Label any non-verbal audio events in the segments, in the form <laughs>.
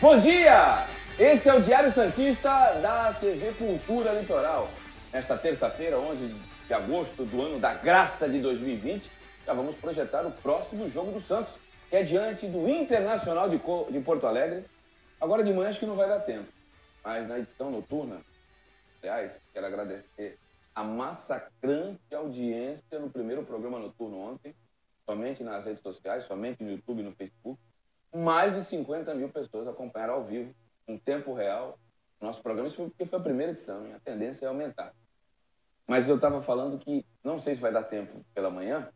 Bom dia! Esse é o Diário Santista da TV Cultura Litoral. Nesta terça-feira, 11 de agosto do ano da graça de 2020, já vamos projetar o próximo jogo do Santos, que é diante do Internacional de, de Porto Alegre. Agora de manhã acho que não vai dar tempo, mas na edição noturna, aliás, quero agradecer a massacrante audiência no primeiro programa noturno ontem, somente nas redes sociais, somente no YouTube e no Facebook. Mais de 50 mil pessoas acompanharam ao vivo, em tempo real, nosso programa. Isso porque foi a primeira edição, e a tendência é aumentar. Mas eu estava falando que não sei se vai dar tempo pela manhã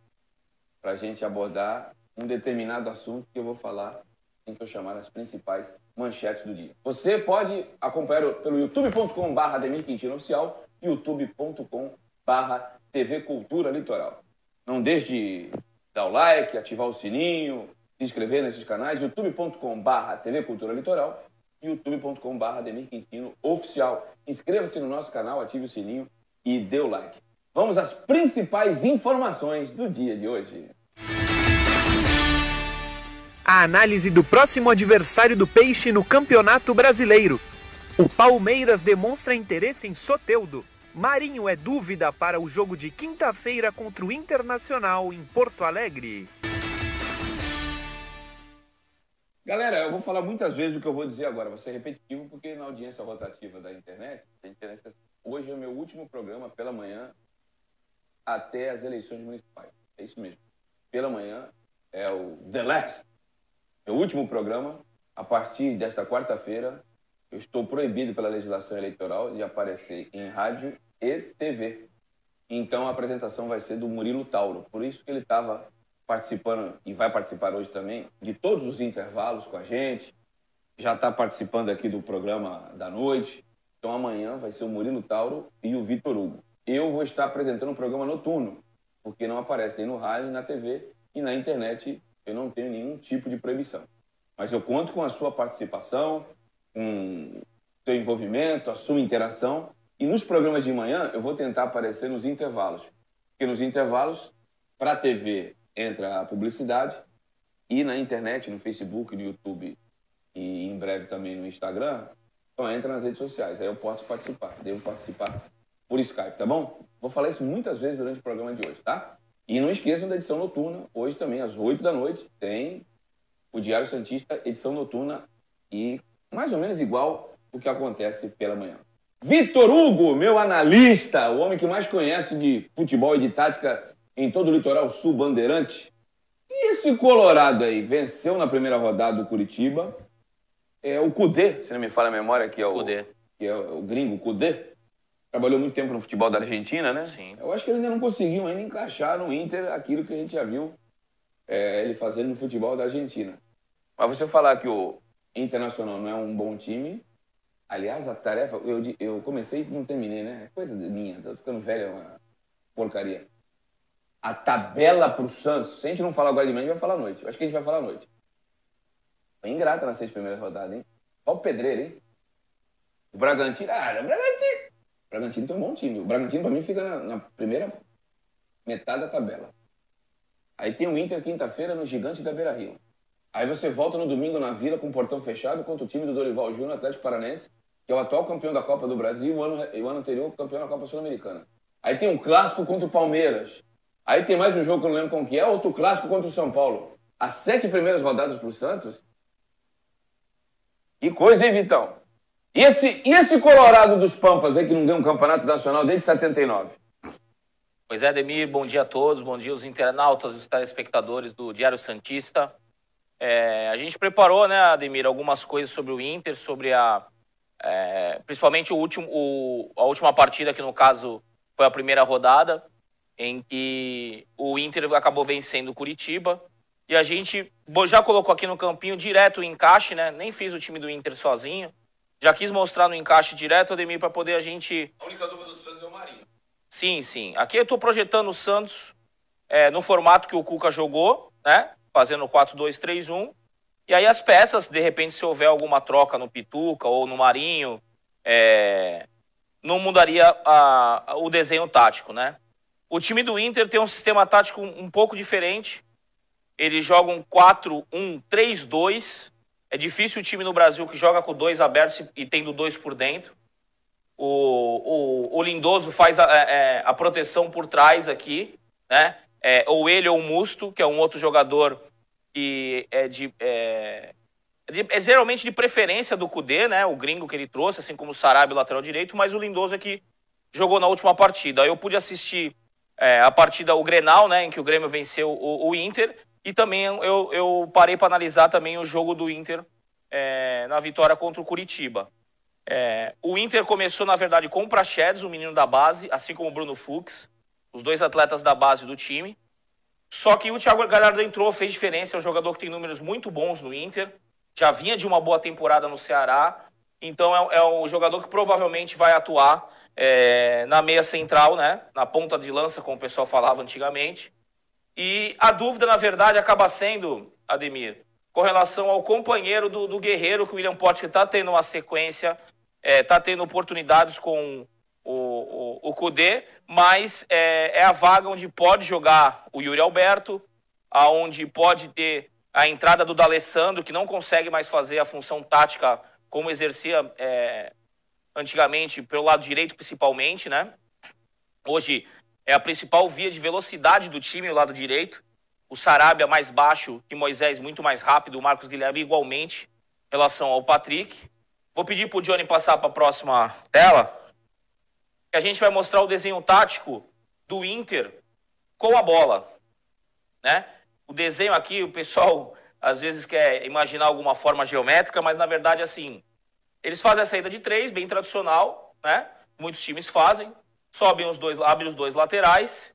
para a gente abordar um determinado assunto que eu vou falar assim que eu chamar as principais manchetes do dia. Você pode acompanhar pelo youtube.com.br Ademir Quintino Oficial youtube.com.br TV Cultura Litoral. Não deixe de dar o like, ativar o sininho, se inscrever nesses canais, youtube.com.br TV Cultura Litoral youtube.com.br Ademir Quintino Oficial. Inscreva-se no nosso canal, ative o sininho e dê o like. Vamos às principais informações do dia de hoje. A análise do próximo adversário do Peixe no Campeonato Brasileiro. O Palmeiras demonstra interesse em Soteudo. Marinho é dúvida para o jogo de quinta-feira contra o Internacional em Porto Alegre. Galera, eu vou falar muitas vezes o que eu vou dizer agora. Vou ser repetitivo porque na audiência rotativa da internet, hoje é o meu último programa pela manhã até as eleições municipais. É isso mesmo. Pela manhã é o The Last. Meu último programa. A partir desta quarta-feira, eu estou proibido pela legislação eleitoral de aparecer em rádio e TV. Então a apresentação vai ser do Murilo Tauro. Por isso que ele estava participando e vai participar hoje também de todos os intervalos com a gente. Já está participando aqui do programa da noite. Então amanhã vai ser o Murilo Tauro e o Vitor Hugo. Eu vou estar apresentando um programa noturno, porque não aparece nem no rádio, na TV e na internet. Eu não tenho nenhum tipo de proibição. Mas eu conto com a sua participação, com seu envolvimento, a sua interação. E nos programas de manhã eu vou tentar aparecer nos intervalos. Porque nos intervalos, para a TV, entra a publicidade e na internet, no Facebook, no YouTube e em breve também no Instagram, só entra nas redes sociais. Aí eu posso participar, devo participar por Skype, tá bom? Vou falar isso muitas vezes durante o programa de hoje, tá? E não esqueçam da edição noturna, hoje também às 8 da noite, tem o Diário Santista, edição noturna e mais ou menos igual o que acontece pela manhã. Vitor Hugo, meu analista, o homem que mais conhece de futebol e de tática em todo o litoral sul bandeirante. E esse Colorado aí venceu na primeira rodada do Curitiba. É o Cudê, se não me falha a memória, que é o, Cudê. Que é o gringo Cudê. Trabalhou muito tempo no futebol da Argentina, né? Sim. Eu acho que ele ainda não conseguiu ainda encaixar no Inter aquilo que a gente já viu é, ele fazendo no futebol da Argentina. Mas você falar que o Internacional não é um bom time, aliás, a tarefa, eu, eu comecei e não terminei, né? É coisa minha, tô ficando velho, é uma porcaria a tabela para o Santos, se a gente não falar agora de manhã, a gente vai falar à noite. Eu acho que a gente vai falar à noite. Foi ingrata nas seis primeiras rodadas, hein? Só o pedreiro, hein? O Bragantino. Ah, o Bragantino. O Bragantino tem um bom time. O Bragantino, para mim, fica na, na, primeira metade da tabela. Aí tem o Inter quinta-feira no Gigante da Beira Rio. Aí você volta no domingo na Vila com o portão fechado contra o time do Dorival Júnior, Atlético Paranense, que é o atual campeão da Copa do Brasil e o ano, o ano anterior campeão da Copa Sul-Americana. Aí tem um clássico contra o Palmeiras. Aí tem mais um jogo que eu não lembro com que é, outro clássico contra o São Paulo. As sete primeiras rodadas para o Santos. Que coisa, hein, Vitão? E esse, e esse Colorado dos Pampas aí que não ganha um campeonato nacional desde 79? Pois é, Ademir, bom dia a todos, bom dia os internautas, os telespectadores do Diário Santista. É, a gente preparou, né, Ademir, algumas coisas sobre o Inter, sobre a. É, principalmente o último, o, a última partida, que no caso foi a primeira rodada em que o Inter acabou vencendo o Curitiba. E a gente já colocou aqui no campinho direto o encaixe, né? Nem fiz o time do Inter sozinho. Já quis mostrar no encaixe direto, Ademir, para poder a gente. A única dúvida do Santos é o Marinho. Sim, sim. Aqui eu estou projetando o Santos é, no formato que o Cuca jogou, né? Fazendo 4-2-3-1. E aí as peças, de repente, se houver alguma troca no Pituca ou no Marinho, é, não mudaria a, a, o desenho tático, né? O time do Inter tem um sistema tático um pouco diferente. Eles jogam 4-1-3-2. É difícil o time no Brasil que joga com dois abertos e tendo dois por dentro. O, o, o Lindoso faz a, é, é, a, proteção por trás aqui, né? É, ou ele ou o Musto, que é um outro jogador que é de, é, é geralmente de preferência do Cudê, né? O gringo que ele trouxe, assim como o Sarabia, lateral direito, mas o Lindoso é que jogou na última partida. Eu pude assistir é, a partida, o Grenal, né? Em que o Grêmio venceu o, o Inter. E também eu, eu parei para analisar também o jogo do Inter é, na vitória contra o Curitiba. É, o Inter começou, na verdade, com o Prachedes, o menino da base, assim como o Bruno Fux, os dois atletas da base do time. Só que o Thiago Galhardo entrou, fez diferença, é um jogador que tem números muito bons no Inter, já vinha de uma boa temporada no Ceará, então é, é um jogador que provavelmente vai atuar é, na meia central, né, na ponta de lança, como o pessoal falava antigamente. E a dúvida, na verdade, acaba sendo, Ademir, com relação ao companheiro do, do Guerreiro, que o William Potker está tendo uma sequência, está é, tá tendo oportunidades com o, o, o Kudê, mas é, é, a vaga onde pode jogar o Yuri Alberto, aonde pode ter a entrada do D'Alessandro, que não consegue mais fazer a função tática como exercia é, antigamente, pelo lado direito principalmente, né? Hoje é a principal via de velocidade do time, o lado direito. O Sarabia mais baixo que Moisés, muito mais rápido. O Marcos Guilherme igualmente em relação ao Patrick. Vou pedir para o Johnny passar para a próxima tela. A gente vai mostrar o desenho tático do Inter com a bola. Né? O desenho aqui, o pessoal às vezes quer imaginar alguma forma geométrica, mas na verdade assim, eles fazem a saída de três, bem tradicional, né? Muitos times fazem sobem os dois, abrem os dois laterais.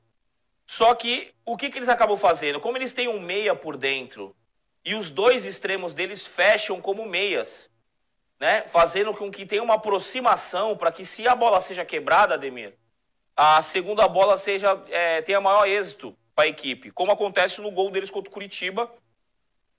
Só que o que, que eles acabam fazendo? Como eles têm um meia por dentro e os dois extremos deles fecham como meias, né? Fazendo com que tenha uma aproximação para que se a bola seja quebrada, Ademir, a segunda bola seja é, tenha maior êxito para a equipe, como acontece no gol deles contra o Curitiba,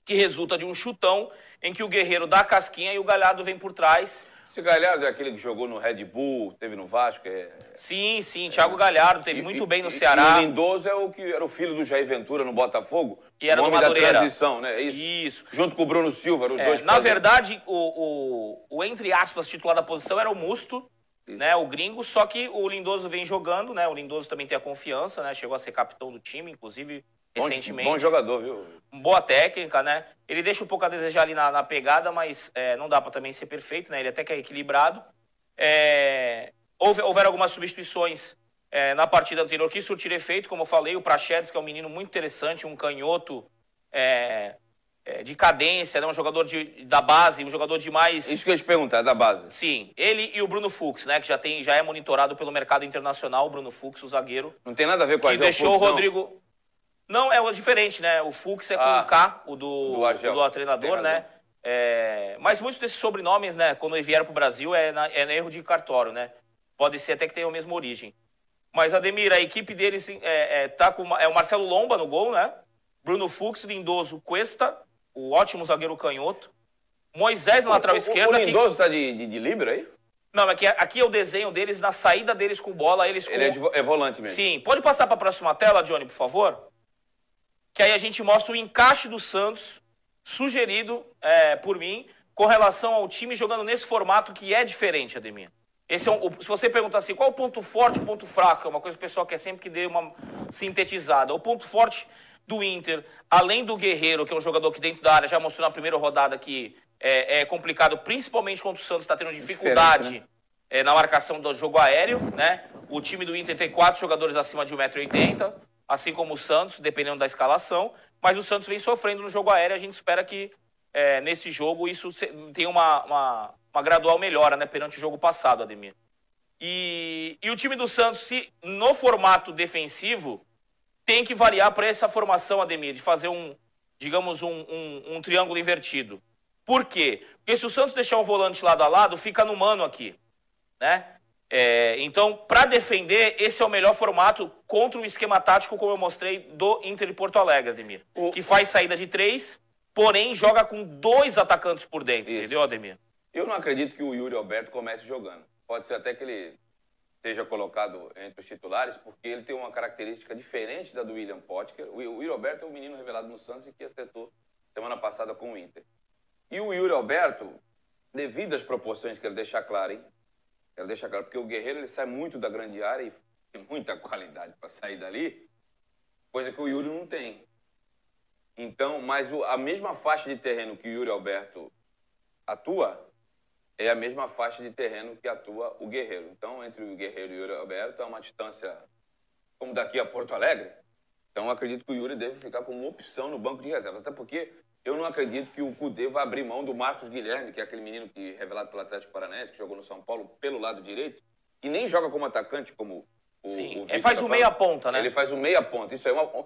que resulta de um chutão em que o Guerreiro dá a casquinha e o Galhardo vem por trás esse Galhardo é aquele que jogou no Red Bull, teve no Vasco? É... Sim, sim. Thiago Galhardo teve e, muito bem no Ceará. E o Lindoso é o que era o filho do Jair Ventura no Botafogo. Que era do Madureira. da transição, né? Isso. Isso. Junto com o Bruno Silva, os é, dois. Na verdade, o, o, o, entre aspas, titular da posição era o Musto, né? O gringo, só que o Lindoso vem jogando, né? O Lindoso também tem a confiança, né? Chegou a ser capitão do time, inclusive recentemente. Bom, jogador, viu? Boa técnica, né? Ele deixa um pouco a desejar ali na, na pegada, mas é, não dá para também ser perfeito, né? Ele até que é equilibrado. É, houve, houveram algumas substituições é, na partida anterior que surtiram efeito, como eu falei, o Prachedes, que é um menino muito interessante, um canhoto é, é, de cadência, né, um jogador de, da base, um jogador de mais... Isso que eu ia te perguntar, da base. Sim, ele e o Bruno Fux, né, que já, tem, já é monitorado pelo mercado internacional, o Bruno Fux, o zagueiro. Não tem nada a ver com a Que deixou o Rodrigo... Não, é diferente, né? O Fux é com ah, o K, o do, do, Argel, do treinador, né? É, mas muitos desses sobrenomes, né, quando vieram para o Brasil, é, na, é erro de cartório, né? Pode ser até que tenha a mesma origem. Mas, Ademir, a equipe deles é, é, tá com é o Marcelo Lomba no gol, né? Bruno Fux, Lindoso, Cuesta, o ótimo zagueiro canhoto. Moisés na lateral o, esquerda. O Lindoso que... tá de, de, de livre aí? Não, aqui, aqui é o desenho deles, na saída deles com bola, eles com... Ele é, de, é volante mesmo. Sim. Pode passar para a próxima tela, Johnny, por favor? Que aí a gente mostra o encaixe do Santos sugerido é, por mim com relação ao time jogando nesse formato que é diferente, Ademir. Esse é um, se você perguntar assim, qual o ponto forte e o ponto fraco, é uma coisa que o pessoal quer sempre que dê uma sintetizada. O ponto forte do Inter, além do Guerreiro, que é um jogador que dentro da área já mostrou na primeira rodada que é, é complicado, principalmente quando o Santos está tendo dificuldade né? é, na marcação do jogo aéreo. Né? O time do Inter tem quatro jogadores acima de 1,80m, assim como o Santos, dependendo da escalação. Mas o Santos vem sofrendo no jogo aéreo. A gente espera que é, nesse jogo isso tenha uma, uma, uma, gradual melhora né, perante o jogo passado, Ademir. E, e o time do Santos, se no formato defensivo, tem que variar para essa formação, Ademir, de fazer um, digamos, um, um, um triângulo invertido. Por quê? Porque se o Santos deixar um volante lado a lado, fica no mano aqui. Né? É, então, para defender, esse é o melhor formato contra o esquema tático, como eu mostrei, do Inter de Porto Alegre, Ademir. O... Que faz saída de três, porém joga com dois atacantes por dentro, Isso. entendeu, Ademir? Eu não acredito que o Yuri Alberto comece jogando. Pode ser até que ele seja colocado entre os titulares, porque ele tem uma característica diferente da do William Potker. O Yuri Alberto é um menino revelado no Santos e que acertou semana passada com o Inter. E o Yuri Alberto, devido às proporções, quero deixar claro, hein? Quero deixar claro, porque o Guerreiro ele sai muito da grande área e tem muita qualidade para sair dali, coisa que o Yuri não tem. Então, mas o, a mesma faixa de terreno que o Yuri Alberto atua é a mesma faixa de terreno que atua o Guerreiro. Então, entre o Guerreiro e o Yuri Alberto é uma distância como daqui a Porto Alegre. Então, acredito que o Yuri deve ficar como opção no banco de reservas, até porque eu não acredito que o Cudê vai abrir mão do Marcos Guilherme, que é aquele menino que revelado pelo Atlético Paranaense, que jogou no São Paulo pelo lado direito, e nem joga como atacante, como o. Sim, o ele faz tá o meia ponta, né? Ele faz o meia ponta. Isso é uma.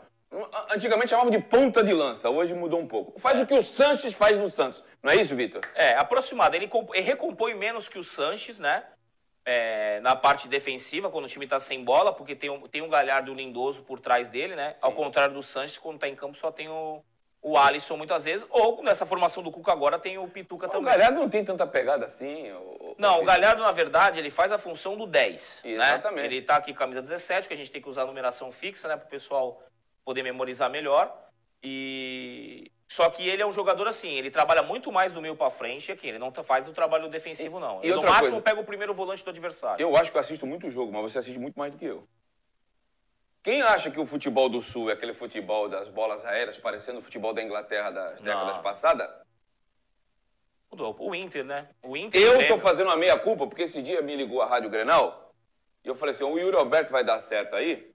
Antigamente chamava de ponta de lança, hoje mudou um pouco. Faz o que o Sanches faz no Santos. Não é isso, Vitor? É, aproximado. Ele, ele recompõe menos que o Sanches, né? É, na parte defensiva, quando o time está sem bola, porque tem um, tem um Galhardo Lindoso por trás dele, né? Sim. Ao contrário do Sanches, quando está em campo só tem o, o Alisson muitas vezes, ou nessa formação do Cuca agora tem o Pituca também. O Galhardo não tem tanta pegada assim. O, não, o Galhardo, na verdade, ele faz a função do 10. Exatamente. Né? Ele tá aqui com camisa 17, que a gente tem que usar a numeração fixa, né, para o pessoal poder memorizar melhor. E só que ele é um jogador assim, ele trabalha muito mais do meio para frente aqui, ele não tá, faz o trabalho defensivo não. E ele, no máximo coisa, pega o primeiro volante do adversário. Eu acho que eu assisto muito jogo, mas você assiste muito mais do que eu. Quem acha que o futebol do Sul é aquele futebol das bolas aéreas, parecendo o futebol da Inglaterra das décadas passadas? O Inter, né? O Inter. Eu estou fazendo uma meia-culpa, porque esse dia me ligou a Rádio Grenal e eu falei assim: o Yuri Alberto vai dar certo aí,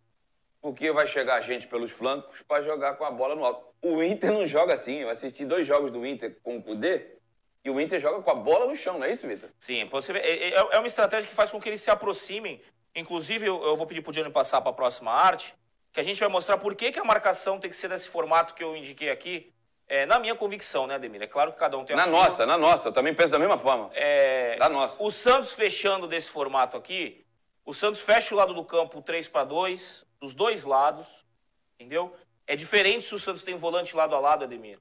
porque vai chegar gente pelos flancos para jogar com a bola no alto. O Inter não joga assim. Eu assisti dois jogos do Inter com o Kudê e o Inter joga com a bola no chão, não é isso, Vitor? Sim, é, é, é uma estratégia que faz com que eles se aproximem Inclusive, eu, eu vou pedir para o Johnny passar para a próxima arte, que a gente vai mostrar por que, que a marcação tem que ser desse formato que eu indiquei aqui. É, na minha convicção, né, Ademir? É claro que cada um tem a na sua. Na nossa, na nossa. Eu também penso da mesma forma. É, da nossa. O Santos fechando desse formato aqui, o Santos fecha o lado do campo 3 para 2, dos dois lados, entendeu? É diferente se o Santos tem volante lado a lado, Ademir.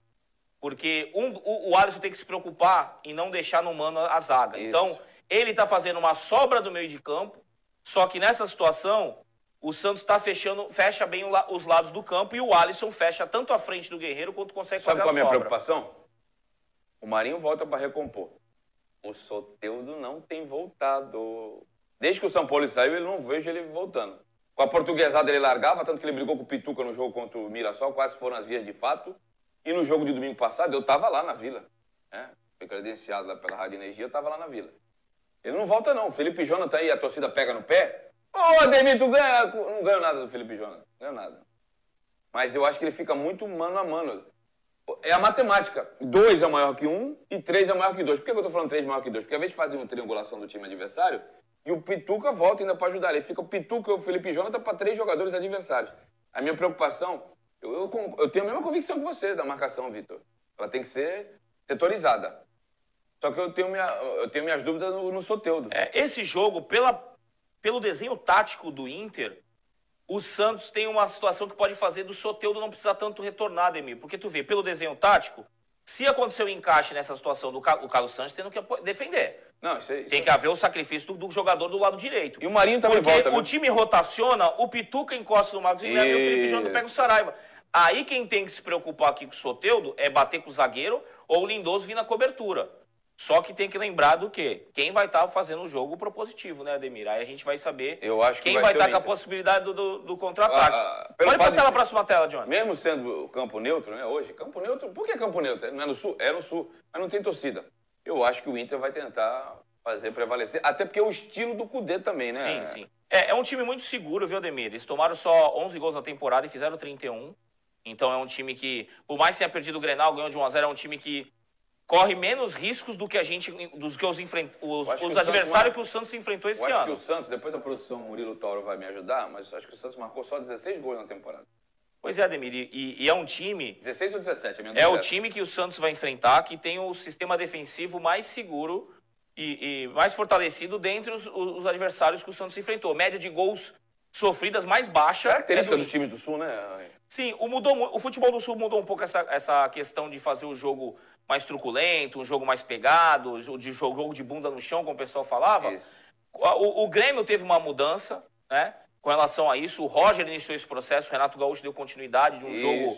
Porque um, o, o Alisson tem que se preocupar em não deixar no mano a zaga. Isso. Então, ele está fazendo uma sobra do meio de campo, só que nessa situação, o Santos está fechando, fecha bem os lados do campo e o Alisson fecha tanto a frente do Guerreiro quanto consegue Sabe fazer qual a é a minha preocupação? O Marinho volta para recompor. O Soteudo não tem voltado. Desde que o São Paulo saiu, ele não vejo ele voltando. Com a portuguesada ele largava, tanto que ele brigou com o Pituca no jogo contra o Mirassol, quase foram as vias de fato. E no jogo de domingo passado, eu estava lá na Vila. Né? Fui credenciado lá pela Rádio Energia, eu estava lá na Vila. Ele não volta, não. Felipe Jonathan aí, a torcida pega no pé. Ô, oh, Ademir, tu ganha. Não ganho nada do Felipe Jonathan. Não ganho nada. Mas eu acho que ele fica muito mano a mano. É a matemática. Dois é maior que um e três é maior que dois. Por que eu tô falando três é maior que dois? Porque às vezes fazem uma triangulação do time adversário e o Pituca volta ainda para ajudar. Ele fica o Pituca e o Felipe Jonathan para três jogadores adversários. A minha preocupação, eu, eu, eu tenho a mesma convicção que você da marcação, Vitor. Ela tem que ser setorizada. Só que eu tenho, minha, eu tenho minhas dúvidas no, no Soteudo. É, esse jogo, pela, pelo desenho tático do Inter, o Santos tem uma situação que pode fazer do Soteudo não precisar tanto retornar, Demir. Porque tu vê, pelo desenho tático, se acontecer o um encaixe nessa situação do o Carlos Santos tendo que defender. Não, isso isso Tem que haver o sacrifício do, do, jogador do lado direito. E o Marinho também Porque volta, o time rotaciona, o Pituca encosta no Marcos Guilherme e o Felipe Jonathan pega o Saraiva. Aí quem tem que se preocupar aqui com o Soteudo é bater com o zagueiro ou o Lindoso vir na cobertura. Só que tem que lembrar do quê? Quem vai estar tá fazendo o jogo propositivo, né, Ademir? Aí a gente vai saber Eu acho que quem vai estar tá com a possibilidade do, do, do contra-ataque. Ah, ah Pode passar na próxima tela, John. Mesmo sendo campo neutro, né, hoje, campo neutro, por que campo neutro? Não é no sul? É no sul, mas não tem torcida. Eu acho que o Inter vai tentar fazer prevalecer, até porque é o estilo do Cudê também, né? Sim, sim. É, é um time muito seguro, viu, Ademir? Eles tomaram só 11 gols na temporada e fizeram 31. Então é um time que, por mais que tenha perdido o Grenal, ganhou de 1 a 0 é um time que corre menos riscos do que a gente, dos que os, enfrent, os, os que adversários que o Santos enfrentou esse eu acho ano. Acho que o Santos, depois da produção Murilo Tauro vai me ajudar, mas acho que o Santos marcou só 16 gols na temporada. Pois é, Ademir, e, e é um time... 16 ou 17? É, é o time que o Santos vai enfrentar, que tem o sistema defensivo mais seguro e, e mais fortalecido dentre os, os, adversários que o Santos enfrentou. Média de gols sofridas mais baixa. Característica é do... dos times do Sul, né? Sim, o, mudou, o futebol do Sul mudou um pouco essa, essa questão de fazer o jogo mais truculento, um jogo mais pegado, de jogo de bunda no chão, como o pessoal falava. O, o, Grêmio teve uma mudança, né? Com relação a isso, o Roger iniciou esse processo, o Renato Gaúcho deu continuidade de um isso. jogo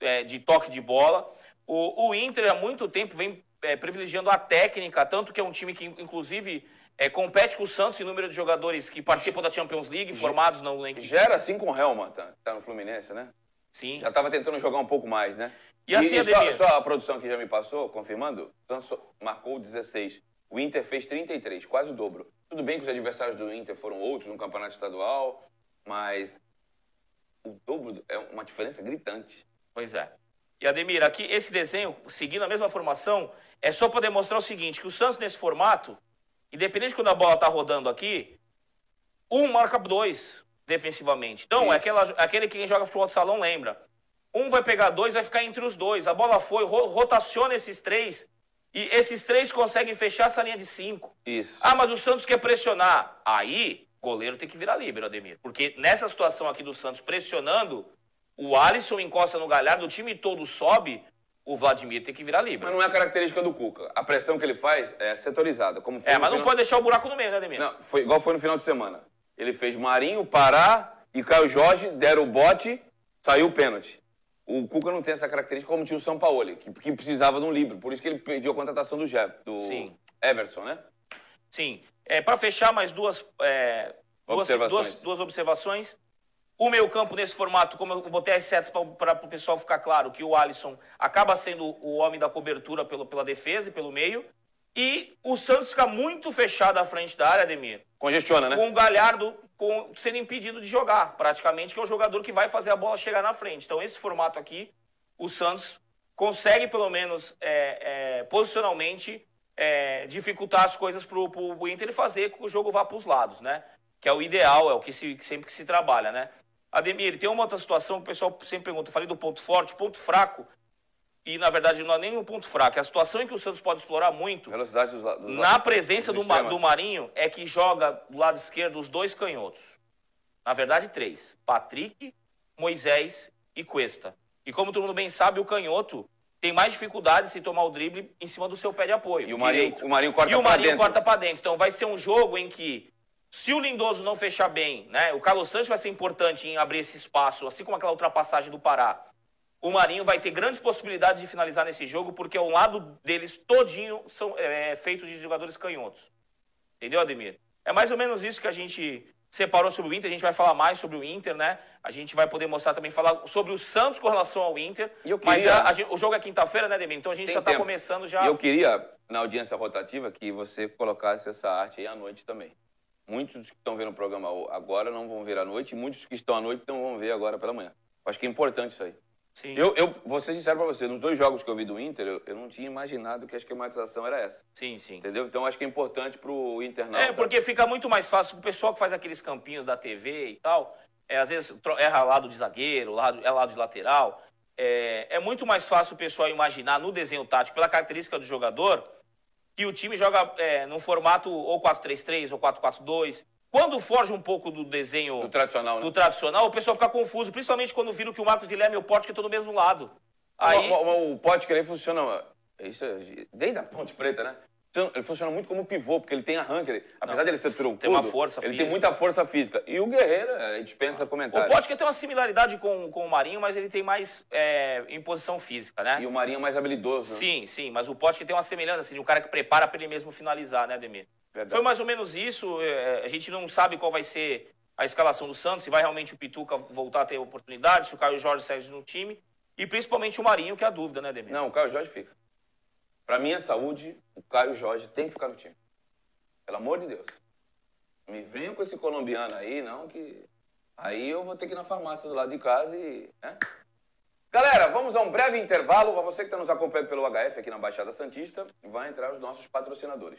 é, de toque de bola. O, o, Inter há muito tempo vem é, privilegiando a técnica, tanto que é um time que, inclusive, é, compete com o Santos em número de jogadores que participam da Champions League, formados na, na Já era assim com o Helma, tá, tá no Fluminense, né? Sim. Já estava tentando jogar um pouco mais, né? E assim, e só, só a produção que já me passou, confirmando, o Santos marcou 16. O Inter fez 33, quase o dobro. Tudo bem que os adversários do Inter foram outros no campeonato estadual, mas o dobro é uma diferença gritante. Pois é. E Ademir, aqui esse desenho, seguindo a mesma formação, é só para demonstrar o seguinte, que o Santos nesse formato, independente de quando a bola está rodando aqui, um marca dois defensivamente. Então, é aquela, aquele que quem joga futebol de salão lembra. Um vai pegar dois, vai ficar entre os dois. A bola foi, ro rotaciona esses três e esses três conseguem fechar essa linha de cinco. Isso. Ah, mas o Santos quer pressionar. Aí, goleiro tem que virar livre, Ademir. Porque nessa situação aqui do Santos pressionando, o Alisson encosta no Galhardo, o time todo sobe, o Vladimir tem que virar livre. Mas não é a característica do Cuca. A pressão que ele faz é setorizada. Como é, mas não pode deixar o buraco no meio, né, Ademir? Não, foi igual foi no final de semana. Ele fez Marinho, Pará e Caio Jorge, deram o bote, saiu o pênalti. O Cuca não tem essa característica como tinha o São Paulo, que, que precisava de um livro. Por isso que ele pediu a contratação do Jeff, do Sim. Everson, né? Sim. É, Para fechar, mais duas, é, observações. Duas, duas observações. O meio campo nesse formato, como eu botei as setas para o pessoal ficar claro, que o Alisson acaba sendo o homem da cobertura pelo, pela defesa e pelo meio. E o Santos fica muito fechado à frente da área, Ademir. Congestiona, né? Com o Galhardo com, sendo impedido de jogar, praticamente, que é o jogador que vai fazer a bola chegar na frente. Então, esse formato aqui, o Santos consegue, pelo menos, é, é, posicionalmente, é, dificultar as coisas para o Inter fazer com que o jogo vá para os lados, né? Que é o ideal, é o que, se, que sempre que se trabalha, né? Ademir, tem uma outra situação que o pessoal sempre pergunta. Eu falei do ponto forte, ponto fraco e na verdade não é nem um ponto fraco. É a situação em que o Santos pode explorar muito Velocidade dos, dos na presença do, do, Marinho é que joga do lado esquerdo os dois canhotos. Na verdade, três: Patrick, Moisés e Cuesta. E como todo mundo bem sabe, o canhoto tem mais dificuldade se tomar o drible em cima do seu pé de apoio. E o Marinho, o Marinho corta E o Marinho dentro. corta para dentro. Então vai ser um jogo em que se o Lindoso não fechar bem, né? O Carlos Santos vai ser importante em abrir esse espaço, assim como aquela ultrapassagem do Pará o Marinho vai ter grandes possibilidades de finalizar nesse jogo, porque o lado deles todinho são é, feitos de jogadores canhotos. Entendeu, Ademir? É mais ou menos isso que a gente separou sobre o Inter. A gente vai falar mais sobre o Inter, né? A gente vai poder mostrar também, falar sobre o Santos com relação ao Inter. Queria... Mas a, a, o jogo é quinta-feira, né, Ademir? Então a gente Tem já está começando já. E eu queria, na audiência rotativa, que você colocasse essa arte aí à noite também. Muitos que estão vendo o programa agora não vão ver à noite, e muitos que estão à noite não vão ver agora pela manhã. Acho que é importante isso aí. Sim. Eu, eu vou ser sincero pra você, nos dois jogos que eu vi do Inter, eu, eu não tinha imaginado que a esquematização era essa. Sim, sim. Entendeu? Então acho que é importante pro internauta. É, porque fica muito mais fácil o pessoal que faz aqueles campinhos da TV e tal, é, às vezes erra lado de zagueiro, lado, é lado de lateral. É, é muito mais fácil o pessoal imaginar no desenho tático, pela característica do jogador, que o time joga é, num formato ou 4-3-3 ou 4-4-2. Quando foge um pouco do desenho do tradicional, né? do tradicional, o pessoal fica confuso, principalmente quando viram que o Marcos Guilherme e o Pote estão do mesmo lado. Aí... O, o, o que funciona isso, é desde a Ponte Preta, né? Ele funciona muito como pivô, porque ele tem arranque. Ele, apesar Não, dele ser troncudo, tem uma força ele física. tem muita força física. E o Guerreiro, a gente pensa comentário. O Pote tem uma similaridade com, com o Marinho, mas ele tem mais é, em posição física, né? E o Marinho é mais habilidoso. Né? Sim, sim, mas o Pote tem uma semelhança, assim, um cara que prepara para ele mesmo finalizar, né, Ademir? Verdade. Foi mais ou menos isso. É, a gente não sabe qual vai ser a escalação do Santos, se vai realmente o Pituca voltar a ter oportunidade, se o Caio Jorge segue no time. E principalmente o Marinho, que é a dúvida, né, Demir? Não, o Caio Jorge fica. Para minha saúde, o Caio Jorge tem que ficar no time. Pelo amor de Deus. Me venha com esse colombiano aí, não, que. Aí eu vou ter que ir na farmácia do lado de casa e. Né? Galera, vamos a um breve intervalo. Para você que está nos acompanhando pelo HF aqui na Baixada Santista, vai entrar os nossos patrocinadores.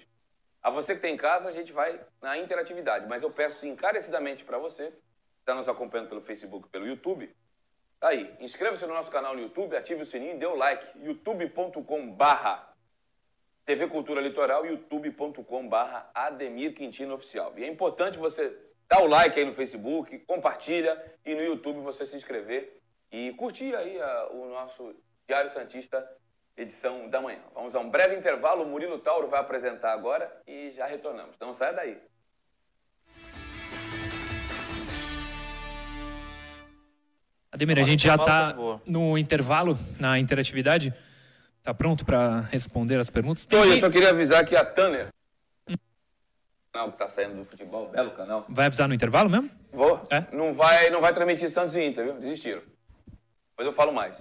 A você que tem em casa, a gente vai na interatividade, mas eu peço encarecidamente para você, que está nos acompanhando pelo Facebook, pelo YouTube, tá aí, inscreva-se no nosso canal no YouTube, ative o sininho e dê o like, youtube.com barra TV Cultura Litoral, youtube.com barra Ademir Quintino Oficial. E é importante você dar o like aí no Facebook, compartilha e no YouTube você se inscrever e curtir aí a, o nosso Diário Santista edição da manhã. Vamos a um breve intervalo, o Murilo Tauro vai apresentar agora e já retornamos. Então saia daí. Ademir, a gente já está no intervalo, na interatividade. Tá pronto para responder as perguntas? Tô, eu só queria avisar que a Tanner, canal que tá saindo do futebol, belo canal. Vai avisar no intervalo mesmo? Vou. É? Não, vai, não vai transmitir Santos e Inter, viu? Desistiram. Depois eu falo mais.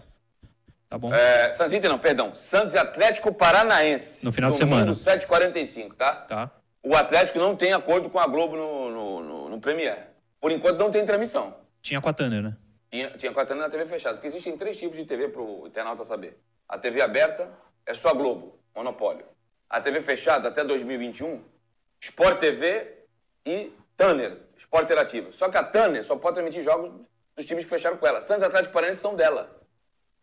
Tá bom. É, Santos e Inter não, perdão. Santos e Atlético Paranaense. No final de semana. 7h45, tá? Tá. O Atlético não tem acordo com a Globo no, no, no, no Premier. Por enquanto não tem transmissão. Tinha com a Tanner, né? Tinha, tinha com a TV na TV fechada. Porque existem três tipos de TV para o internauta saber. A TV aberta é só Globo, monopólio. A TV fechada até 2021, Sport TV e Tanner, Sport Interativo. Só que a Tanner só pode transmitir jogos dos times que fecharam com ela. Santos e Atlético Paranaense são dela.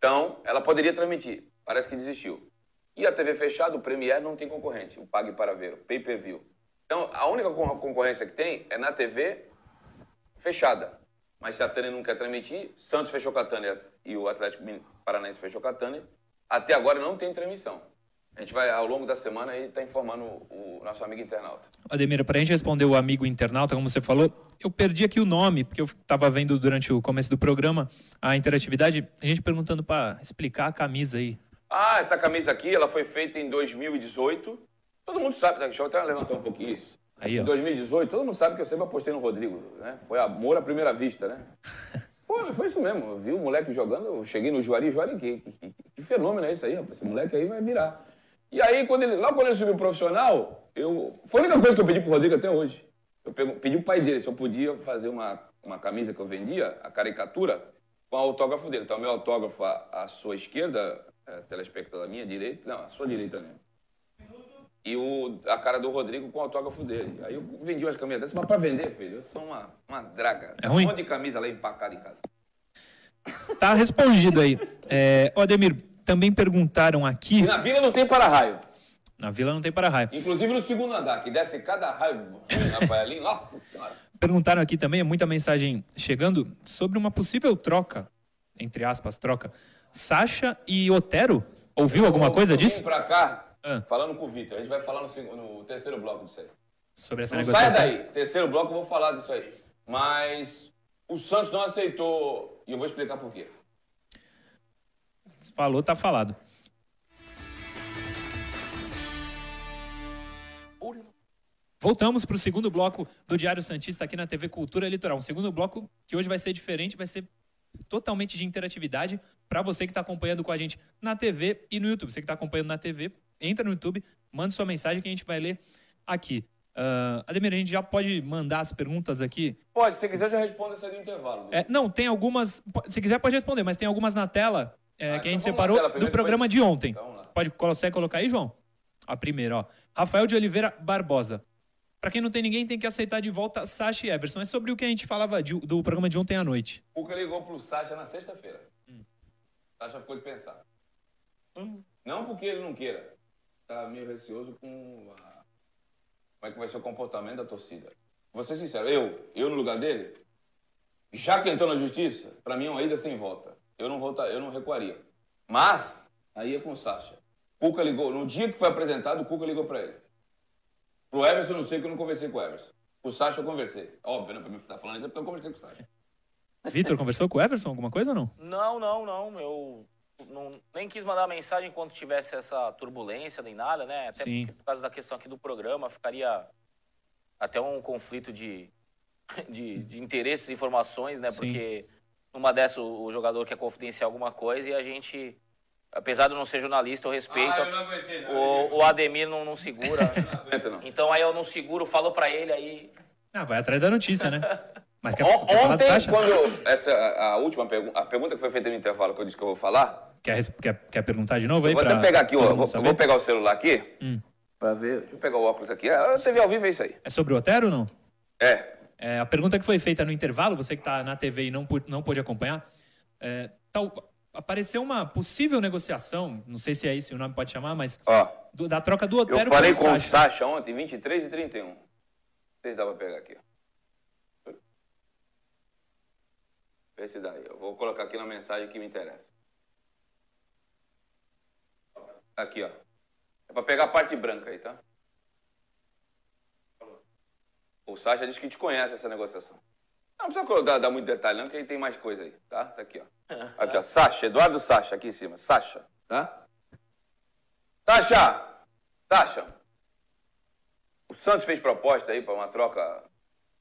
Então, ela poderia transmitir. Parece que desistiu. E a TV fechada, o Premier, não tem concorrente. O Pague para Ver, o Pay Per View. Então, a única con- concorrência que tem é na TV fechada. Mas se a Tânia não quer transmitir, Santos fechou com a Tânia e o Atlético Paranaense fechou com a Tânia. Até agora não tem transmissão. A gente vai, ao longo da semana, aí tá informando o, o nosso amigo internauta. Ademir, para a gente responder o amigo internauta, como você falou, eu perdi aqui o nome, porque eu estava vendo durante o começo do programa a interatividade, a gente perguntando para explicar a camisa aí. Ah, essa camisa aqui, ela foi feita em 2018. Todo mundo sabe, né? deixa eu até levantar um pouquinho isso. Aí, Em ó. 2018, todo mundo sabe que eu sempre apostei no Rodrigo, né? Foi amor à primeira vista, né? <laughs> Pô, foi isso mesmo. Eu vi o moleque jogando, eu cheguei no Juari, Juari, que, que, que- que fenômeno é isso aí, rapaz? Esse moleque aí vai virar. E aí, quando ele, logo quando ele subiu profissional, eu. Foi a única coisa que eu pedi pro Rodrigo até hoje. Eu pedi pro pai dele se eu podia fazer uma, uma camisa que eu vendia, a caricatura, com o autógrafo dele. Então, meu autógrafo à, à sua esquerda, é, telespectador à minha direita, não, à sua direita mesmo e o, a cara do Rodrigo com o autógrafo dele. Aí eu vendi umas camisas dessas, mas pra vender, filho, eu sou uma, uma draga. É ruim? Um monte de camisa lá empacada em casa. Tá respondido aí. É, ô Ademir, também perguntaram aqui. E na vila não tem para-raio. Na vila não tem para-raio. Inclusive no segundo andar, que desce cada raio, <laughs> rapaz, ali, nossa senhora. Perguntaram aqui também, é muita mensagem chegando, sobre uma possível troca, entre aspas, troca. Sasha e Otero? Ouviu alguma Eu- coisa eu disso? pra cá, Ah. falando com o Vitor. A gente vai falar no, no terceiro bloco disso aí. Sobre essa Não sai negociação? daí. Terceiro bloco eu vou falar disso aí. Mas o Santos não aceitou, e eu vou explicar por quê. Falou, tá falado. Voltamos para o segundo bloco do Diário Santista aqui na TV Cultura Litoral. Um segundo bloco que hoje vai ser diferente, vai ser totalmente de interatividade para você que está acompanhando com a gente na TV e no YouTube. Você que está acompanhando na TV, entra no YouTube, manda sua mensagem que a gente vai ler aqui. Ah, Ademir, a gente já pode mandar as perguntas aqui? Pode, se quiser eu já respondo essa do intervalo. É, não, tem algumas. Se quiser, pode responder, mas tem algumas na tela é, Ah, que a então gente separou do programa de ontem. Então. Pode consegue colocar aí, João? A primeira, ó. Rafael de Oliveira Barbosa. Pra quem não tem ninguém, tem que aceitar de volta Sasha e Everson. É sobre o que a gente falava de- do programa de ontem à noite. O Cuca ligou pro Sacha na sexta-feira. Sacha ficou de pensar. Não porque ele não queira. Tá meio receoso com a- como é que vai ser o comportamento da torcida. Vou ser sincero, eu, eu no lugar dele, já que entrou na justiça, pra mim é uma ida sem volta. Eu não volta, eu não recuaria. Mas, aí é com o Sacha. Cuca ligou, no dia que foi apresentado, o Cuca ligou pra ele. Pro Everson, eu não sei que eu não conversei com o Everson. Com o Sacha eu conversei. Óbvio, né? Pra mim estar falando isso é porque eu conversei com o Sacha. Vitor, conversou com o Everson alguma coisa ou não? Não, não, não. Eu não, nem quis mandar mensagem enquanto tivesse essa turbulência nem nada, né? Até Sim. porque, por causa da questão aqui do programa, ficaria até um conflito de, <laughs> de, de interesses e informações, né? Sim. Porque numa dessas o, o jogador quer confidenciar alguma coisa e a gente, apesar de eu não ser jornalista, eu respeito. Ah, eu não aguentei, não. o, o Ademir não, não segura. Não. então aí eu não seguro, falo pra ele aí. Ah, vai atrás da notícia, né? Mas quer, On- quer Ontem, Sasha? quando essa a a última pergunta, a pergunta que foi feita no intervalo que eu disse que eu vou falar, Quer, quer, quer perguntar de novo aí? vou pra até pegar aqui, ó, vou, vou pegar o celular aqui Hum. pra ver. Deixa eu pegar o óculos aqui. A TV ao vivo é isso aí. É sobre o Otero ou não? É. É, a pergunta que foi feita no intervalo, você que está na TV e não, não pôde acompanhar, é, tal- apareceu uma possível negociação, não sei se é isso o nome pode chamar, mas Ó, do- da troca do eu Otero falei pelo com o Sacha. Sacha ontem, 23 e 31. Não sei se dá pra pegar aqui. ó. Vê se dá aí. Eu vou colocar aqui na mensagem que me interessa. Aqui, ó. É pra pegar a parte branca aí, tá? O Sacha disse que te conhece essa negociação. Não precisa dar, dar muito detalhe, não, que aí tem mais coisa aí, tá? Tá aqui, ó. <laughs> Aqui, ó. Sacha, Eduardo Sacha, aqui em cima. Sacha, tá? Tasha! Tasha! O Santos fez proposta aí para uma troca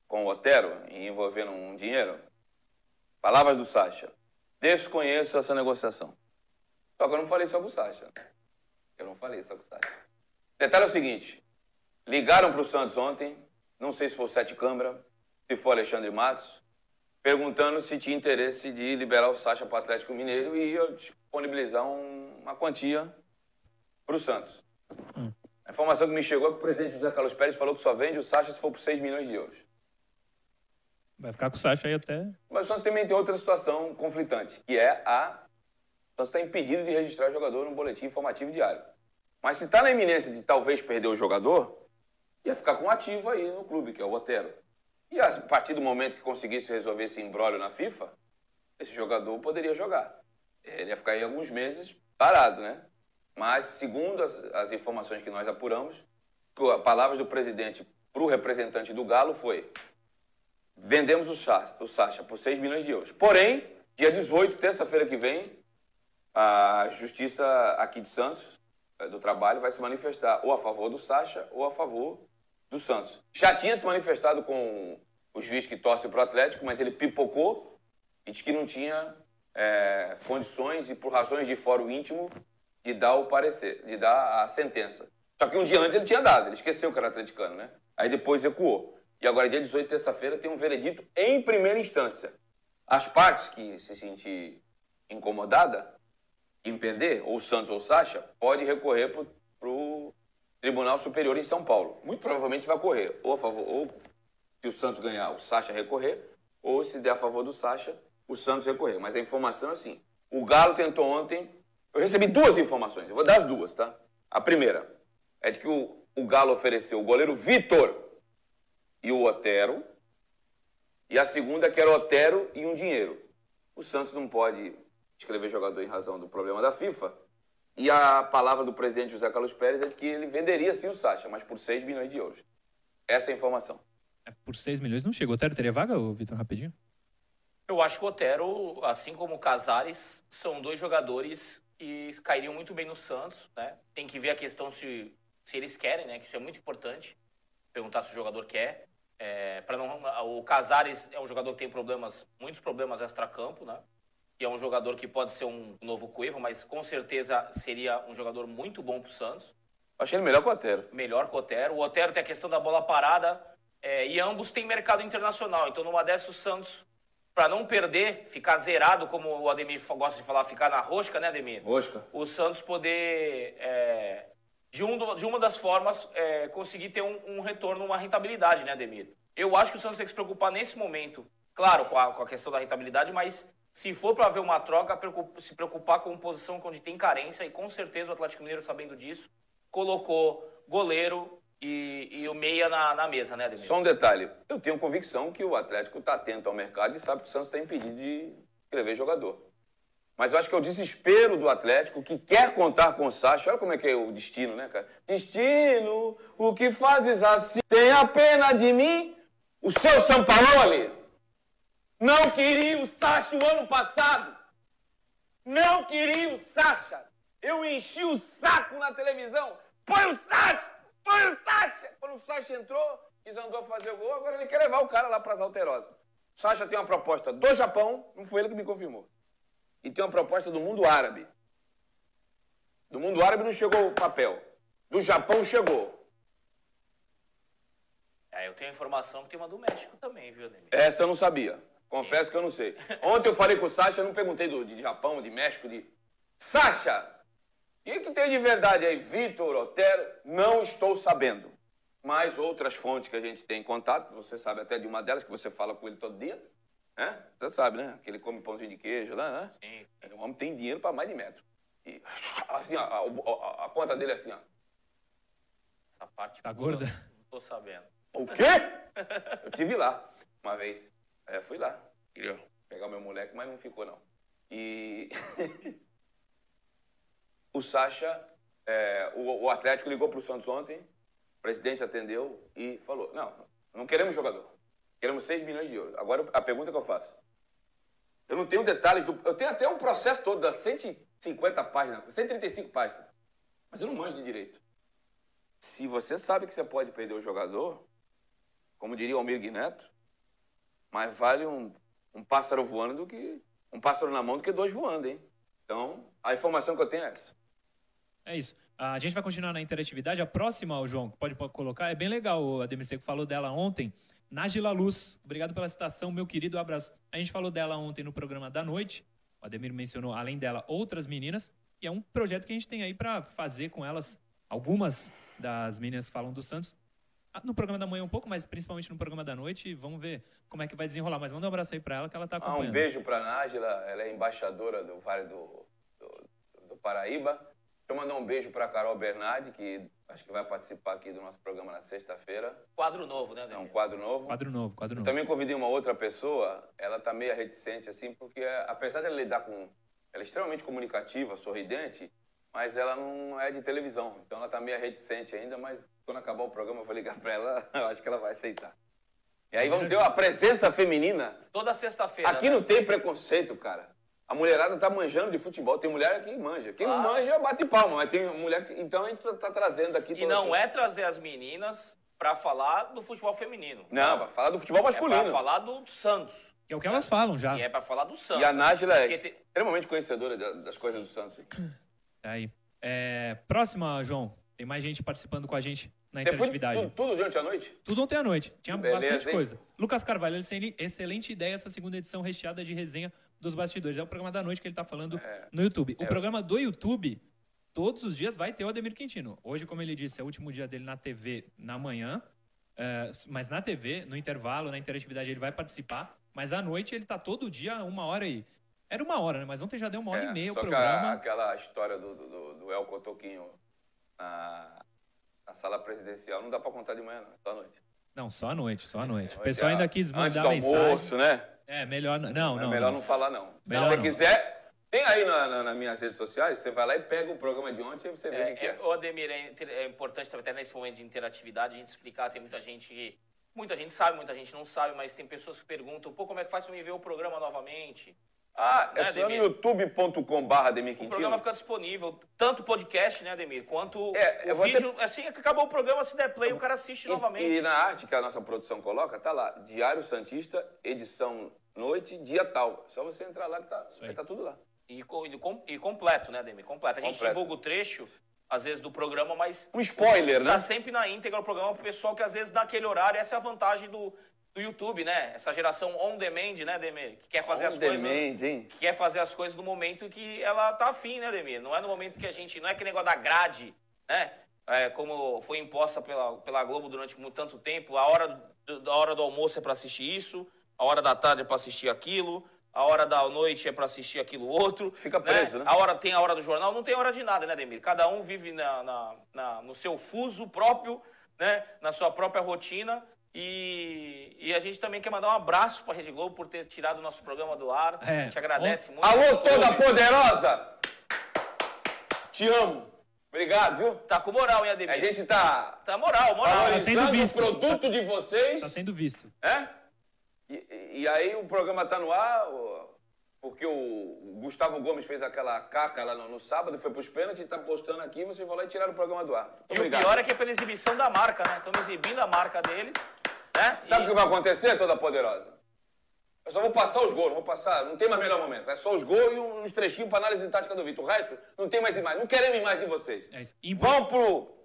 com o Otero envolvendo um dinheiro? Palavras do Sacha. Desconheço essa negociação. Só que eu não falei só com o Sacha. Eu não falei só com o Sacha. Detalhe é o seguinte: ligaram para o Santos ontem, não sei se foi o Sete Câmara, se for Alexandre Matos, perguntando se tinha interesse de liberar o Sacha para o Atlético Mineiro e disponibilizar um, uma quantia para o Santos. Hum. A informação que me chegou é que o presidente José Carlos Pérez falou que só vende o Sacha se for por 6 milhões de euros. Vai ficar com o Sacha aí até. Mas o Santos também tem outra situação conflitante, que é a. O Santos está impedido de registrar o jogador no boletim informativo diário. Mas se está na iminência de talvez perder o jogador, ia ficar com ativo aí no clube, que é o Otero. E a partir do momento que conseguisse resolver esse embrólio na FIFA, esse jogador poderia jogar. Ele ia ficar aí alguns meses parado, né? Mas, segundo as, as informações que nós apuramos, as palavras do presidente para o representante do Galo foi vendemos o Sacha, o Sacha por 6 milhões de euros. Porém, dia 18, terça-feira que vem, a Justiça aqui de Santos, eh, do Trabalho, vai se manifestar ou a favor do Sacha ou a favor do Santos. Já tinha se manifestado com o juiz que torce para o Atlético, mas ele pipocou e disse que não tinha é, condições e por razões de fórum íntimo de dar o parecer, de dar a sentença. Só que um dia antes ele tinha dado, ele esqueceu que era atleticano, né? Aí depois recuou. E agora, dia 18, terça-feira, tem um veredito em primeira instância. As partes que se sentir incomodada em perder, ou Santos ou Sacha, pode recorrer para o Tribunal Superior em São Paulo. Muito provavelmente vai correr, ou a favor, ou se o Santos ganhar, o Sacha recorrer, ou se der a favor do Sacha, o Santos recorrer. Mas a informação é assim: o Galo tentou ontem. Eu recebi duas informações, eu vou dar as duas, tá? A primeira é de que o, o Galo ofereceu o goleiro Vitor e o Otero. E a segunda que era Otero e um dinheiro. O Santos não pode escrever jogador em razão do problema da FIFA. E a palavra do presidente José Carlos Pérez é de que ele venderia sim o Sacha, mas por 6 milhões de euros. Essa é a informação. É, por 6 milhões não chega. O Otero teria vaga, Vitor, rapidinho? Eu acho que o Otero, assim como o Casares, são dois jogadores que cairiam muito bem no Santos. Né? Tem que ver a questão se, se eles querem, né? que isso é muito importante. Perguntar se o jogador quer. É, para não, o Casares é um jogador que tem problemas, muitos problemas extra-campo, né? E é um jogador que pode ser um novo Cueva, mas com certeza seria um jogador muito bom para o Santos. Achei ele melhor que o Otero. Melhor que o Otero. O Otero tem a questão da bola parada é, e ambos têm mercado internacional. Então, numa dessas, o Santos, para não perder, ficar zerado, como o Ademir gosta de falar, ficar na rosca, né, Ademir? Rosca. O Santos poder é, de, um, de uma das formas, é, conseguir ter um, um, retorno, uma rentabilidade, né, Ademir? Eu acho que o Santos tem que se preocupar nesse momento, claro, com a, com a questão da rentabilidade, mas se for para haver uma troca, se preocupar com posição onde tem carência, e com certeza o Atlético Mineiro, sabendo disso, colocou goleiro e, e o meia na, na, mesa, né, Ademir? Só um detalhe, eu tenho convicção que o Atlético está atento ao mercado e sabe que o Santos está impedido de escrever jogador. Mas eu acho que é o desespero do Atlético que quer contar com o Sacha. Olha como é que é o destino, né, cara? Destino, o que fazes assim? Tenha pena de mim? O seu Sampaoli não queria o Sacha o ano passado. Não queria o Sacha. Eu enchi o saco na televisão. Põe o Sacha! Põe o Sacha! Quando o Sacha entrou, desandou a fazer o gol, agora ele quer levar o cara lá para as alterosas. O Sacha tem uma proposta do Japão, não foi ele que me confirmou e tem uma proposta do mundo árabe. Do mundo árabe não chegou o papel. Do Japão chegou. É, eu tenho informação que tem uma do México também, viu, Ademir? Essa eu não sabia. Confesso que eu não sei. Ontem eu falei com o Sacha, eu não perguntei do, de Japão, de México, de. Sacha! E o que tem de verdade aí? Vitor, Otero? Não estou sabendo. Mas outras fontes que a gente tem em contato, você sabe até de uma delas, que você fala com ele todo dia, é? Você sabe, né? Que ele come pãozinho de queijo lá, né? Sim. O homem tem dinheiro para mais de metro. E assim, a, a, a, a conta dele é assim, ó. Essa parte tá gorda? Não tô sabendo. O quê? Eu tive lá uma vez. É, fui lá. Queria pegar meu moleque, mas não ficou, não. E <laughs> o Sacha, é, o, o Atlético ligou para o Santos ontem, o presidente atendeu e falou, não, não queremos jogador. Queremos 6 milhões de euros. Agora, a pergunta que eu faço. Eu não tenho detalhes do. Eu tenho até um processo todo das 150 páginas, 135 páginas. Mas eu não manjo de direito. Se você sabe que você pode perder o jogador, como diria o Almir Neto, mais vale um, um pássaro voando do que um pássaro na mão do que dois voando, hein? Então, a informação que eu tenho é essa. É isso. A gente vai continuar na interatividade. A próxima, João, pode, pode colocar, é bem legal. O Ademir Seco falou dela ontem. Nájila Luz, obrigado pela citação, meu querido abraço. A gente falou dela ontem no programa da noite. O Ademir mencionou, além dela, outras meninas. E é um projeto que a gente tem aí para fazer com elas. Algumas das meninas que falam do Santos. No programa da manhã um pouco, mas principalmente no programa da noite. Vamos ver como é que vai desenrolar. Mas manda um abraço aí para ela que ela está acompanhando. Ah, um beijo para a Nájila. Ela é embaixadora do Vale do, do, do Paraíba. Deixa eu mandar um beijo para a Carol Bernardi, que acho que vai participar aqui do nosso programa na sexta-feira. Quadro novo, né, Ademir? É um quadro novo. Quadro novo, quadro novo. Eu também convidei uma outra pessoa, ela tá meio reticente, assim, porque apesar de ela lidar com... Ela é extremamente comunicativa, sorridente, mas ela não é de televisão. Então ela tá meio reticente ainda, mas quando acabar o programa eu vou ligar para ela, <laughs> eu acho que ela vai aceitar. E aí vamos ter a presença feminina. Toda sexta-feira. Aqui né? não tem preconceito, cara. A mulherada tá manjando de futebol. Tem mulher que manja. Quem Claro. não manja, bate palma. Mas tem mulher que... Então a gente tá trazendo aqui... E não é trazer as meninas para falar do futebol feminino. Não, pra falar do futebol É masculino. para falar do Santos. Que é o que elas falam já. E é para falar do Santos. E a Nájila é tem- extremamente conhecedora da- das coisas do Santos. Aí. É, próxima, João. Tem mais gente participando com a gente na interatividade. tudo, tudo durante a noite? Tudo ontem à noite. Tinha Beleza, bastante hein? coisa. Lucas Carvalho, excelente- excelente ideia essa segunda edição recheada de resenha dos bastidores. É o programa da noite que ele está falando É. no YouTube. O programa do YouTube, todos os dias vai ter o Ademir Quintino. Hoje, como ele disse, é o último dia dele na TV na manhã. é, mas na TV, no intervalo, na interatividade, ele vai participar. Mas à noite ele tá todo dia, uma hora aí. Era uma hora, né? Mas ontem já deu uma hora É, e meia o programa. a- aquela história do, do, do El Cotoquinho na, na sala presidencial não dá pra contar de manhã, não. É só à noite. Não, só à noite, só à noite. O Hoje pessoal é ainda quis antes mandar do mensagem. almoço, né? É, melhor não. Não, é não. melhor não. não falar, não. Melhor Se você não. quiser, tem aí na, na- nas minhas redes sociais, você vai lá e pega o programa de ontem e você vê o que É, é. é, o Ademir, é, inter- é importante também, até nesse momento de interatividade, a gente explicar. Tem muita gente que. Muita gente sabe, muita gente não sabe, mas tem pessoas que perguntam: pô, como é que faz pra me ver o programa novamente? Ah, é Né, só no youtube.com.br Ademir O Quintino. programa fica disponível, tanto podcast, né, Ademir, quanto É, o vídeo. Assim que acabou o programa, se der play, o cara assiste E, novamente. e na arte que a nossa produção coloca, tá lá, Diário Santista, edição noite, dia tal. Só você entrar lá que tá, vai tá tudo lá. E, co- com- e completo, né, Ademir? Completo. A gente Completo. divulga o trecho, às vezes, do programa, mas Um spoiler, né? tá sempre na íntegra o programa pro pessoal que, às vezes, naquele horário, essa é a vantagem do, do YouTube, né? Essa geração on demand, né, Ademir? Que quer fazer On as coisas. demand, hein? que quer fazer as coisas no momento que ela tá afim, né, Ademir? Não é no momento que a gente. Não é aquele negócio da grade, né? É, como foi imposta pela, pela Globo durante muito tanto tempo, a hora do, da hora do almoço é para assistir isso, a hora da tarde é para assistir aquilo, a hora da noite é para assistir aquilo outro. Fica preso, né? A hora tem a hora do jornal, não tem hora de nada, né, Ademir? Cada um vive na, na- na- no seu fuso próprio, né? Na sua própria rotina. E, e a gente também quer mandar um abraço para a Rede Globo por ter tirado o nosso programa do ar. É. A gente agradece muito. Alô, toda poderosa! Te amo. Obrigado, viu? Tá com moral, hein, Ademir? A gente tá Tá moral, moral. Tá sendo valorizando o visto. produto de vocês, Tá sendo visto. né? E, e aí o programa tá no ar, o- porque o Gustavo Gomes fez aquela caca lá no, no sábado, foi pros pênaltis, tá postando aqui, vocês vão lá e tiraram o programa do ar. Muito E obrigado. o pior é que é pela exibição da marca, né? Estamos exibindo a marca deles, né? Sabe o E- que vai acontecer, toda poderosa? Eu só vou passar os gols, não vou passar, não tem mais melhor momento. É só os gols e uns trechinhos para análise tática do Vitor. O resto, não tem mais imagem. Não queremos imagem de vocês. É isso. Impo- Vão pro.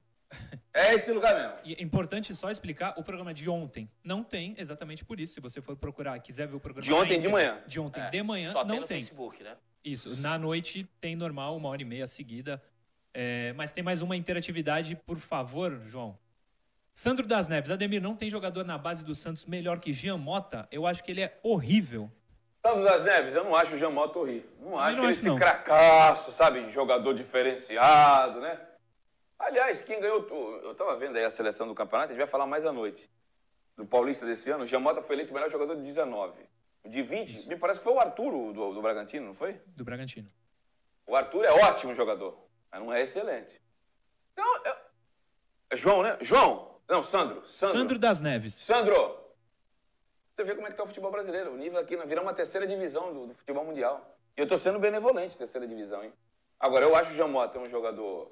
É esse lugar mesmo. E é importante só explicar o programa de ontem. Não tem exatamente por isso. Se você for procurar, quiser ver o programa De ontem na de manhã. De ontem É, de manhã, Só tem não no tem. Facebook, né? Isso. Na noite tem normal, uma hora e meia seguida. É, mas tem mais uma interatividade, por favor, João. Sandro das Neves, Ademir, não tem jogador na base do Santos melhor que Jean Mota? Eu acho que ele é horrível. Sandro das Neves, eu não acho o Jean Mota horrível. Não acho não ele acho, esse não. cracaço, sabe? Jogador diferenciado, né? Aliás, quem ganhou. Eu tava vendo aí a seleção do campeonato, a gente vai falar mais à noite. Do Paulista desse ano, o Jean Mota foi eleito o melhor jogador de 19. O de 20, me parece que foi o Arturo do, do Bragantino, não foi? Do Bragantino. O Arthur é ótimo jogador, mas não é excelente. Então, eu... é João, né? João! Não, Sandro. Sandro. Sandro das Neves. Sandro! Você vê como é que tá o futebol brasileiro. O nível aqui virou uma terceira divisão do, do futebol mundial. E eu tô sendo benevolente, terceira divisão, hein? Agora, eu acho o Jamota um jogador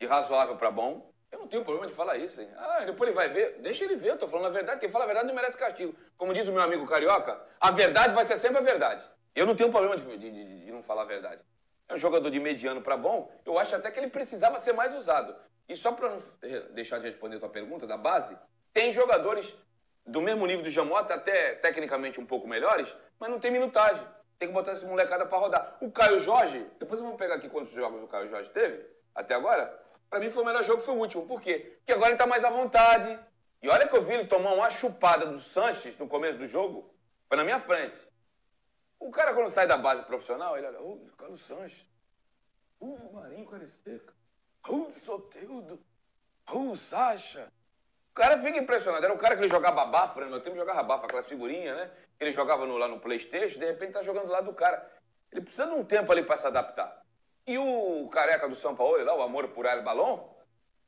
de razoável para bom. Eu não tenho problema de falar isso, hein? Ah, depois ele vai ver. Deixa ele ver, eu tô falando a verdade. Quem fala a verdade não merece castigo. Como diz o meu amigo carioca, a verdade vai ser sempre a verdade. Eu não tenho problema de, de, de, de não falar a verdade. É um jogador de mediano para bom, eu acho até que ele precisava ser mais usado. E só para não deixar de responder a tua pergunta da base, tem jogadores do mesmo nível do Jamota, até tecnicamente um pouco melhores, mas não tem minutagem. Tem que botar esse molecada para rodar. O Caio Jorge, depois vamos pegar aqui quantos jogos o Caio Jorge teve até agora. Para mim foi o melhor jogo, foi o último. Por quê? Porque agora ele está mais à vontade. E olha que eu vi ele tomar uma chupada do Sanches no começo do jogo. Foi na minha frente. O cara quando sai da base profissional, ele olha, ô, oh, Carlos Sanches. Uh, Marinho Caristeca. Uh, Soteudo. Uh, Sacha. O cara fica impressionado. Era o cara que ele jogava bafa, né? No tempo jogava bafa, aquelas figurinhas, né? Ele jogava no, lá no Playstation, de repente tá jogando lá do cara. Ele precisa de um tempo ali para se adaptar. E o careca do São Paulo, lá, o Amor por Ar Balão,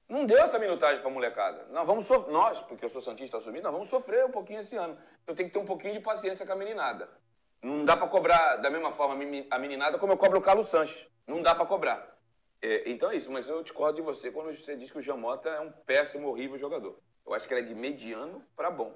não deu essa minutagem pra molecada. Nós vamos nós, porque eu sou santista assumido, nós vamos sofrer um pouquinho esse ano. Eu tenho que ter um pouquinho de paciência com a meninada. Não dá para cobrar da mesma forma a meninada como eu cobro o Carlos Sanches. Não dá para cobrar. É, então é isso, mas eu discordo de você quando você diz que o Jamota é um péssimo, horrível jogador. Eu acho que ele é de mediano para bom.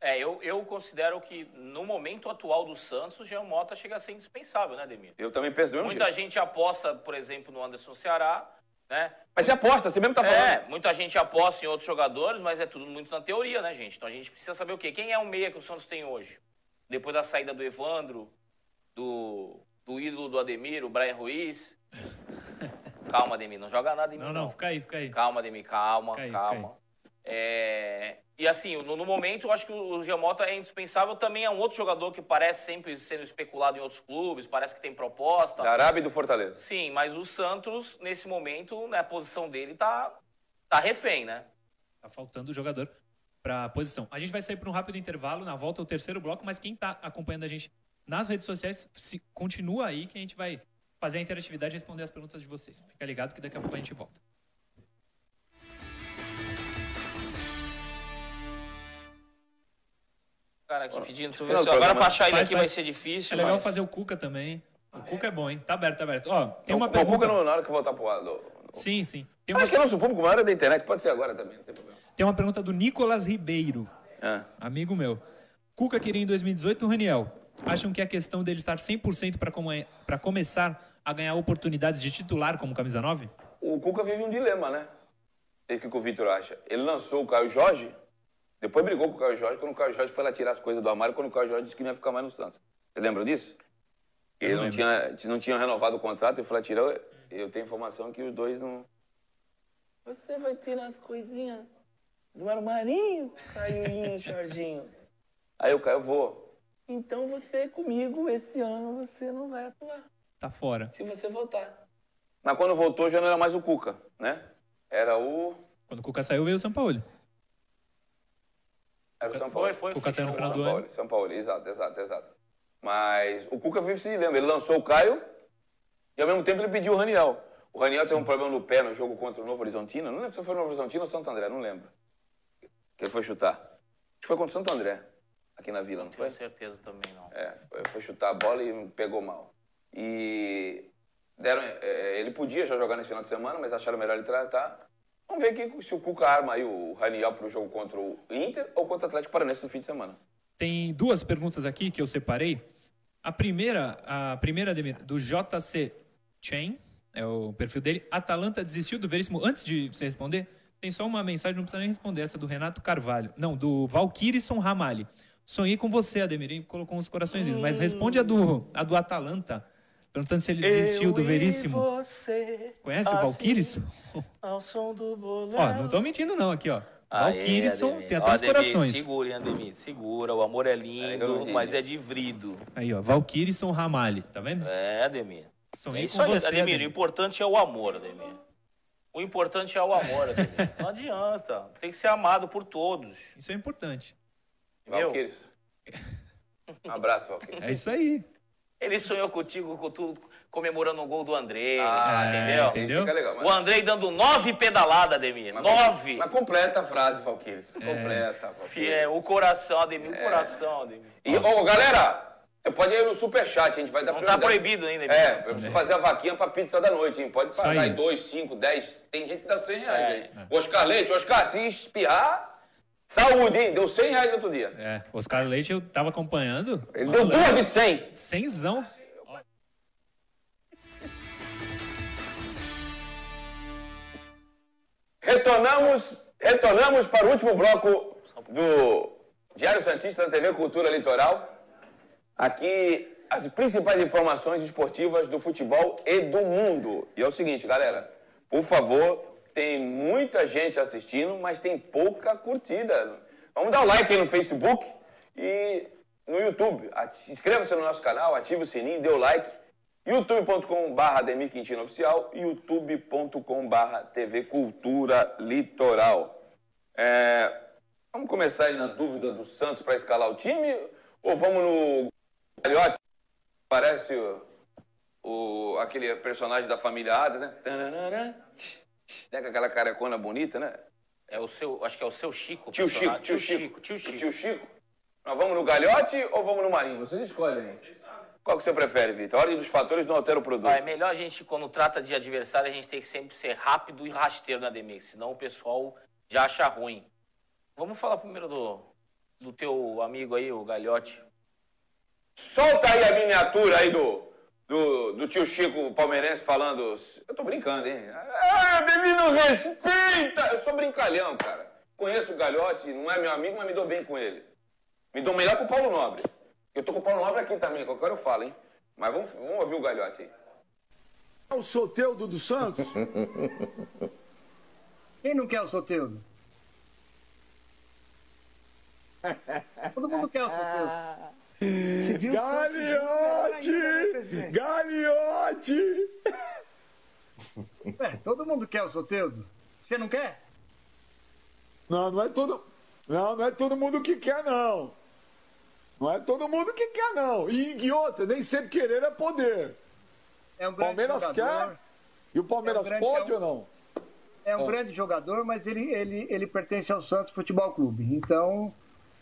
É, eu, eu considero que no momento atual do Santos, o Jean Mota chega a ser indispensável, né, Demir? Eu também penso do Muita gente aposta, por exemplo, no Anderson Ceará, né? Mas você aposta, você mesmo tá falando. É, muita gente aposta em outros jogadores, mas é tudo muito na teoria, né, gente? Então a gente precisa saber o quê? Quem é o meia que o Santos tem hoje? Depois da saída do Evandro, do, do ídolo do Ademir, o Brian Ruiz. <laughs> Calma, Ademir, não joga nada em mim. Não, não, fica aí, fica aí. Calma, Ademir, calma, aí, calma. É... E assim, no, no, momento, eu acho que o Giamota é indispensável. Também é um outro jogador que parece sempre sendo especulado em outros clubes, parece que tem proposta. Da Arábia e do Fortaleza. Sim, mas o Santos, nesse momento, né, a posição dele tá, tá refém, né? Tá faltando o jogador para a posição. A gente vai sair para um rápido intervalo, na volta o terceiro bloco, mas quem está acompanhando a gente nas redes sociais, se, continua aí que a gente vai fazer a interatividade e responder as perguntas de vocês. Fica ligado que daqui a pouco a gente volta. Cara, aqui pedindo, tu vê se agora pra achar ele aqui vai ser difícil. É legal mas... fazer o Cuca também. O Cuca é bom, hein? Tá aberto, tá aberto. Ó, tem uma o, pergunta. O Cuca não, na hora que voltar pro lado. Sim, sim. Tem uma... Acho que é nosso público maior é da internet, pode ser agora também, não tem problema. Tem uma pergunta do Nicolas Ribeiro, é. amigo meu. Cuca queria em 2018 o Raniel. Acham que a questão dele estar 100% para come... começar a ganhar oportunidades de titular como camisa 9? O Cuca vive um dilema, né? O que, que o Vitor acha? Ele lançou o Caio Jorge, depois brigou com o Caio Jorge quando o Caio Jorge foi lá tirar as coisas do armário, quando o Caio Jorge disse que não ia ficar mais no Santos. Você lembra disso? Ele não, não tinha, não tinha renovado o contrato, e foi lá tirar. Eu tenho informação que os dois não. Você vai tirar as coisinhas do armarinho, Caio Jorginho. <laughs> Aí o Caio, vou. Então você comigo esse ano você não vai atuar. Tá fora. Se você voltar. Mas quando voltou já não era mais o Cuca, né? Era o. Quando o Cuca saiu, veio o São Paulo. Era o São Paulo. Foi, foi. Cuca saiu no final São do Paulo, ano. São Paulo, exato, exato, exato. Mas o Cuca vive se dilema. Ele lançou o Caio e ao mesmo tempo ele pediu o Raniel. O Raniel teve um problema no pé no jogo contra o Novo Horizontino. Não lembro se foi no Novo Horizontino ou Santo André, não lembro. Que ele foi chutar. Acho que foi contra o Santo André, aqui na Vila, não, Não foi? tenho certeza também, não. É, foi, foi chutar a bola e pegou mal. E deram, é, ele podia já jogar nesse final de semana, mas acharam melhor ele tratar. Vamos ver aqui se o Cuca arma aí o Raniel para o jogo contra o Inter ou contra o Atlético Paranense no fim de semana. Tem duas perguntas aqui que eu separei. A primeira, a primeira do JC Chain, é o perfil dele. Atalanta desistiu do Veríssimo. Antes de você responder, tem só uma mensagem, não precisa nem responder, essa do Renato Carvalho. Não, do Valkyrisson Ramalli. Sonhei com você, Ademir, colocou uns corações. Mas responde a do, a do Atalanta, perguntando se ele desistiu do Veríssimo. Você, Conhece o Valkyrisson? <laughs> Ao som do bolero. Ó, não tô mentindo não aqui, ó. Valkyrisson tem Ó, até os Ademir, corações. Segura, hein, Ademir? Segura. O amor é lindo, mas é de vrido. Aí, ó, Valkyrisson Ramalli, tá vendo? É, Ademir. Sonhei é isso aí, você, Ademir. Ademir. O importante é o amor, Ademir. O importante é o amor, Ademir. <laughs> Não adianta. Tem que ser amado por todos. Isso é importante. Valquíris. Um <laughs> abraço, Valquíris. É isso aí. Ele sonhou contigo com tu comemorando o gol do André, Ah, entendeu? é, entendeu? Fica legal. Mas, O Andrei dando nove pedaladas, Ademir. mas- nove! Mas completa a frase, Valquíris. É. Completa, Valquíris. Fiel, o coração, Ademir, o É. coração, Ademir. E, ô, galera, Você pode ir no superchat, a gente vai dar Não tá prioridade. proibido ainda. É, eu preciso fazer a vaquinha pra pizza da noite, hein? Pode pagar aí. em 2, 5, 10. Tem gente que dá 100 reais É. aí. Oscar Leite, Oscar, se espirrar, saúde, hein? Deu 100 reais outro dia. É, Oscar Leite eu tava acompanhando. Ele deu duas de 100. Cenzão. Retornamos, retornamos para o último bloco do Diário Santista na TV Cultura Litoral. Aqui as principais informações esportivas do futebol e do mundo. E é o seguinte, galera, por favor, tem muita gente assistindo, mas tem pouca curtida. Vamos dar o like aí no Facebook e no YouTube. Inscreva-se no nosso canal, ative o sininho, dê o like. youtube.com.br Ademir Quintino Oficial youtube.com.br TV Cultura Litoral. É, vamos começar aí na dúvida do Santos para escalar o time ou vamos no Galhote? Parece o, o- aquele personagem da família Adams, né? Tananana, Né, com aquela carecona bonita, né? É o seu, acho que é o seu Chico. Tio Chico, tio Chico. Tio Chico. Tio Chico. Nós vamos no Galhote ou vamos no Marinho? Vocês escolhem aí. Qual que você prefere, Vitor? A ordem dos fatores não altera o produto. Ah, é melhor a gente, quando trata de adversário, a gente tem que sempre ser rápido e rasteiro na Ademir, senão o pessoal já acha ruim. Vamos falar primeiro do, do teu amigo aí, o Galhote. Solta aí a miniatura aí do, do, do tio Chico palmeirense falando. Eu tô brincando, hein? Ah, não respeita! Eu sou brincalhão, cara. Conheço o Galhote, não é meu amigo, mas me dou bem com ele. Me dou melhor com o Paulo Nobre. Eu tô com o Paulo Nobre aqui também, qualquer hora eu falo, hein? Mas vamos, vamos ouvir o Galhote aí. o Soteudo do Santos? <laughs> Quem não quer o Soteudo? Todo mundo quer o Soteudo. <laughs> Se viu o Ainda, né, Galiote! Galiote! É, todo mundo quer o Soteudo. Você não quer? Não, não é todo. Não, não é todo mundo que quer, não. Não é todo mundo que quer, não. E, e outra, nem sempre querer é poder. É um grande Palmeiras jogador. quer? E o Palmeiras É um grande- pode é um- ou não? É um grande jogador, mas ele, ele, ele pertence ao Santos Futebol Clube. Então,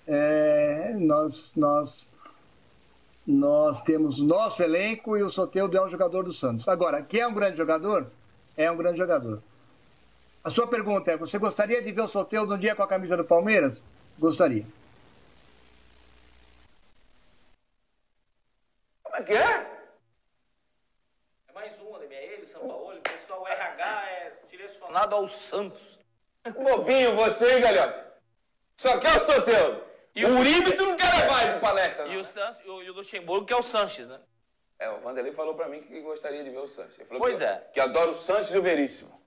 é, nós, nós, nós temos o nosso elenco e o Soteudo é um jogador do Santos. Agora, que é um grande jogador? É um grande jogador. A sua pergunta é: você gostaria de ver o Soteudo um dia com a camisa do Palmeiras? Gostaria. Como é que é? É mais um, Ademir. É ele, São Paulo, o pessoal RH é direcionado ao Santos. Bobinho você, hein, Galhote? Só quer o Soteudo. E o Uribe tu não quer levar ele pra palestra, não. E o, Santos, e o, e o Luxemburgo, que é o Sanches, né? É, o Vanderlei falou pra mim que gostaria de ver o Sanches. Ele falou Pois que, é. Que adora o Sanches e o Veríssimo.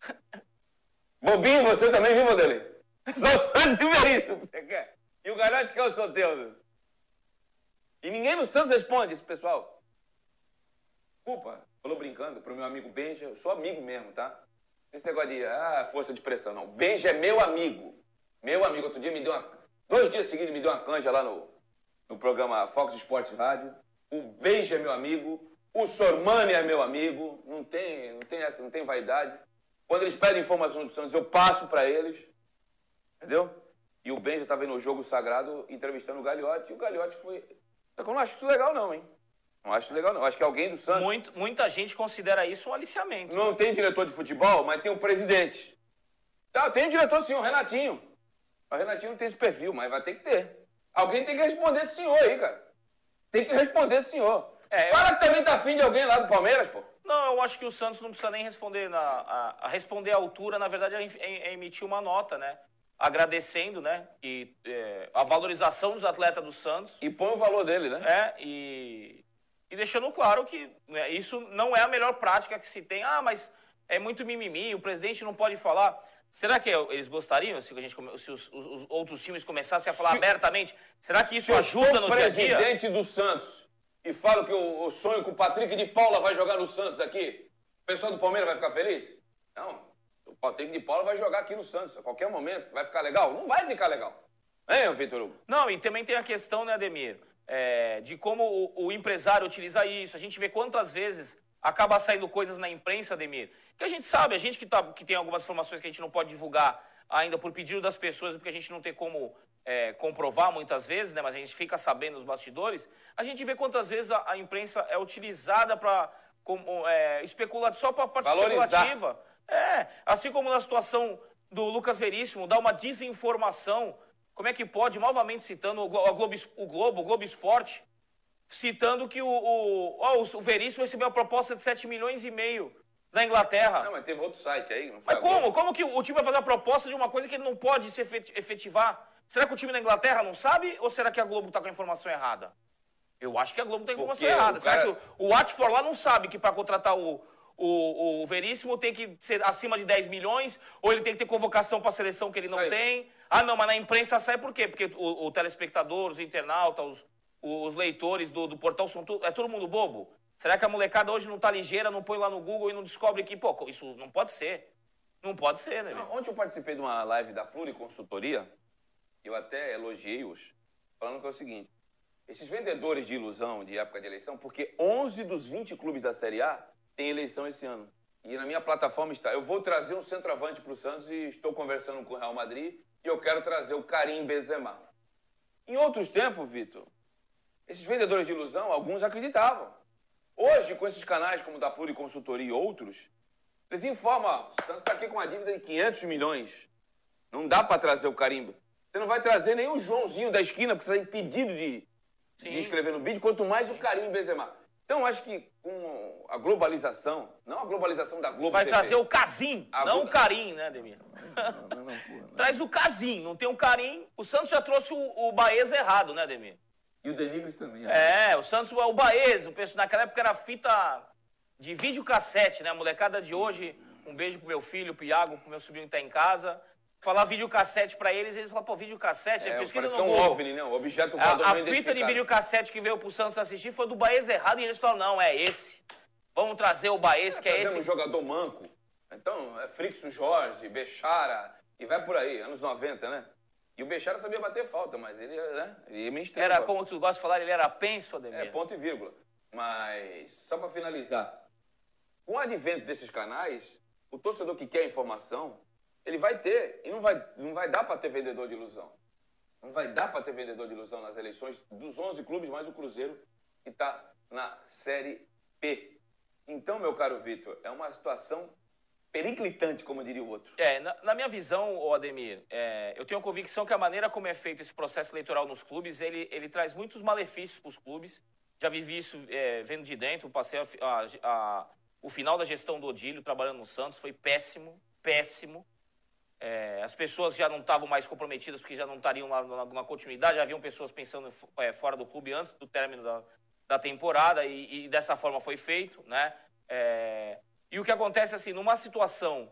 <laughs> Bobinho, você também, viu, Vanderlei? <laughs> Só o Sanches e o Veríssimo que você quer. E o Galhote quer o Soteudo. E ninguém no Santos responde isso, pessoal. Desculpa, falou brincando pro meu amigo Benja. Eu sou amigo mesmo, tá? Esse negócio de, ah, força de pressão, não. Benja é meu amigo. Meu amigo. Outro dia me deu uma... Dois dias seguidos me deu uma canja lá no, no programa Fox Sports Rádio. O Benja é meu amigo. O Sormani é meu amigo. Não tem, não tem essa, não tem vaidade. Quando eles pedem informação do Santos, eu passo para eles. Entendeu? E o Benja estava no jogo sagrado entrevistando o Gagliotti. E o Gagliotti foi. Só que eu não acho isso legal, não, hein? Não acho legal, não. Acho que alguém do Santos. Muito, muita gente considera isso um aliciamento. Não tem diretor de futebol, mas tem o presidente. Tá, tem o diretor sim, o Renatinho. O Renatinho não tem esse perfil, mas vai ter que ter. Alguém tem que responder esse senhor aí, cara. Tem que responder esse senhor. É, eu- Fala que também tá afim de alguém lá do Palmeiras, pô. Não, eu acho que o Santos não precisa nem responder na a, a responder à altura, na verdade, é, é emitir uma nota, né? Agradecendo, né? E, é, a valorização dos atletas do Santos. E põe o valor dele, né? É, e, e deixando claro que né, isso não é a melhor prática que se tem. Ah, mas é muito mimimi, o presidente não pode falar. Será que eles gostariam se, gente, se os, os- os outros times começassem a falar Se- abertamente? Será que isso Se eu ajuda no dia a dia? presidente do Santos e falo que o, o sonho que o Patrick de Paula vai jogar no Santos aqui, o pessoal do Palmeiras vai ficar feliz? Não. O Patrick de Paula vai jogar aqui no Santos a qualquer momento. Vai ficar legal? Não vai ficar legal. Hein, Vitor Hugo? Não, e também tem a questão, né, Ademir, é, de como o, o empresário utiliza isso. A gente vê quantas vezes acaba saindo coisas na imprensa, Ademir, que a gente sabe, a gente que, tá, que tem algumas informações que a gente não pode divulgar ainda por pedido das pessoas, porque a gente não tem como é, comprovar muitas vezes, né, mas a gente fica sabendo nos bastidores, a gente vê quantas vezes a, a imprensa é utilizada para é, especular só para parte Valorizar. especulativa. É, assim como na situação do Lucas Veríssimo, dá uma desinformação. Como é que pode, novamente citando o Globo, o Globo, o Globo Esporte, citando que o, o, oh, o Veríssimo recebeu uma proposta de 7 milhões e meio da Inglaterra. Não, mas teve outro site aí. mas como? Como que o time vai fazer a proposta de uma coisa que ele não pode se efetivar? Será que o time da Inglaterra não sabe ou será que a Globo está com a informação errada? Eu acho que a Globo tem a informação errada. Será que o, o Watford lá não sabe que para contratar o, o, o Veríssimo tem que ser acima de 10 milhões, ou ele tem que ter convocação para a seleção que ele não tem. Ah, não, mas na imprensa sai por quê? Porque o, o telespectador, os internautas, os, os leitores do, do portal são tudo, é todo mundo bobo? Será que a molecada hoje não tá ligeira, não põe lá no Google e não descobre que, pô, isso não pode ser. Não pode ser, né? Não, ontem eu participei de uma live da Pluriconsultoria, eu até elogiei-os, falando que é o seguinte, esses vendedores de ilusão de época de eleição, porque 11 dos 20 clubes da Série A têm eleição esse ano. E na minha plataforma está, eu vou trazer um centroavante para o Santos e estou conversando com o Real Madrid e eu quero trazer o Karim Benzema. Em outros tempos, Vitor, esses vendedores de ilusão, alguns acreditavam. Hoje, com esses canais como o da Pluriconsultoria e outros, eles informam, o Santos está aqui com uma dívida de 500 milhões. Não dá para trazer o Carimbo. Você não vai trazer nem o Joãozinho da esquina, porque você está impedido de, de escrever no vídeo, quanto mais Sim. o Carimbo Benzema. Então, acho que com a globalização, não a globalização da Globo Vai TV, trazer o Casim, não o Carim, né, Demir? Não, não, não, Traz o Casim, não tem um Carim. O Santos já trouxe o, o Baeza errado, né, Demir? E o Denigres também. É, o Santos, o Baez, o pessoal, naquela época era fita de videocassete, né? A molecada de hoje, um beijo pro meu filho, pro Iago, pro meu sobrinho que tá em casa. Falar videocassete pra eles, eles falam, pô, videocassete, é, pesquisa no é um Google. OVNI, né? O objeto A, a fita de videocassete que veio pro Santos assistir foi do Baez errado e eles falaram, não, é esse. Vamos trazer o Baez, é, que é esse. um jogador manco. Então, é Frixo Jorge, Bechara, e vai por aí, anos 90, né? E o Bechara sabia bater falta, mas ele, né, ele ia meio Era, como tu gosta de falar, ele era penso, Ademir. É, ponto e vírgula. Mas, só para finalizar, com o advento desses canais, o torcedor que quer informação, ele vai ter, e não vai, não vai dar para ter vendedor de ilusão. Não vai dar para ter vendedor de ilusão nas eleições dos 11 clubes, mais o Cruzeiro, que está na Série P. Então, meu caro Vitor, é uma situação periclitante, como diria o outro. É, na, na minha visão, Ademir, é, eu tenho a convicção que a maneira como é feito esse processo eleitoral nos clubes, ele, ele traz muitos malefícios para os clubes. Já vivi isso é, vendo de dentro, passei a, a, a, o final da gestão do Odílio trabalhando no Santos, foi péssimo, péssimo. É, as pessoas já não estavam mais comprometidas porque já não estariam lá na, na continuidade, já haviam pessoas pensando é, fora do clube antes do término da, da temporada e, e dessa forma foi feito, né? É, e o que acontece, assim, numa situação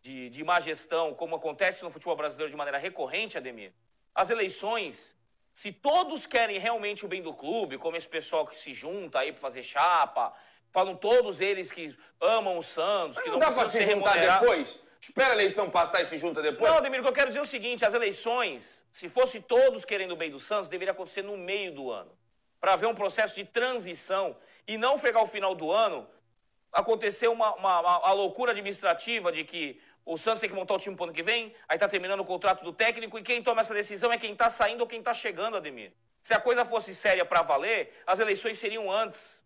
de, de má gestão, como acontece no futebol brasileiro de maneira recorrente, Ademir, as eleições, se todos querem realmente o bem do clube, como esse pessoal que se junta aí para fazer chapa, falam todos eles que amam o Santos, que não, não dá para se juntar depois? Espera a eleição passar e se junta depois? Não, Ademir, o que eu quero dizer é o seguinte, as eleições, se fosse todos querendo o bem do Santos, deveria acontecer no meio do ano, para haver um processo de transição e não pegar o final do ano aconteceu uma, uma, uma, loucura administrativa de que o Santos tem que montar o time para o ano que vem, aí está terminando o contrato do técnico, e quem toma essa decisão é quem está saindo ou quem está chegando, Ademir. Se a coisa fosse séria para valer, as eleições seriam antes.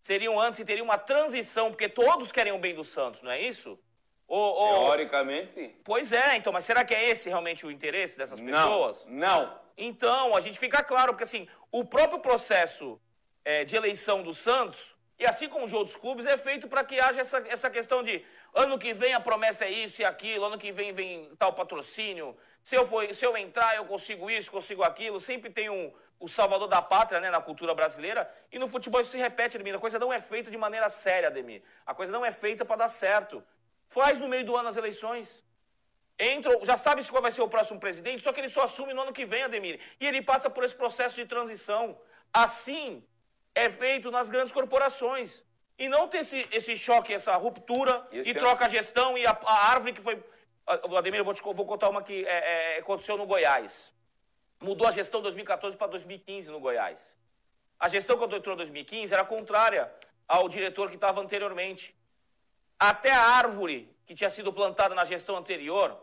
Seriam antes e teria uma transição, porque todos querem o bem do Santos, não é isso? Ou, ou... Teoricamente, sim. Pois é, então, mas será que é esse realmente o interesse dessas pessoas? Não. não. Então, a gente fica claro, porque assim, o próprio processo é, de eleição do Santos e assim como de outros clubes, é feito para que haja essa, essa questão de ano que vem a promessa é isso e aquilo, ano que vem vem tal patrocínio. Se eu, for, se eu entrar, eu consigo isso, consigo aquilo. Sempre tem um, o salvador da pátria né, na cultura brasileira. E no futebol isso se repete, Ademir. A coisa não é feita de maneira séria, Ademir. A coisa não é feita para dar certo. Faz no meio do ano as eleições. Entra, já sabe qual vai ser o próximo presidente, só que ele só assume no ano que vem, Ademir. E ele passa por esse processo de transição. Assim, é feito nas grandes corporações. E não ter esse, esse choque, essa ruptura, e, e troca a gestão e a, a, árvore que foi. Vladimir, eu vou, te, vou contar uma que é, é, aconteceu no Goiás. Mudou a gestão de 2014 para 2015 no Goiás. A gestão quando entrou em 2015 era contrária ao diretor que estava anteriormente. Até a árvore que tinha sido plantada na gestão anterior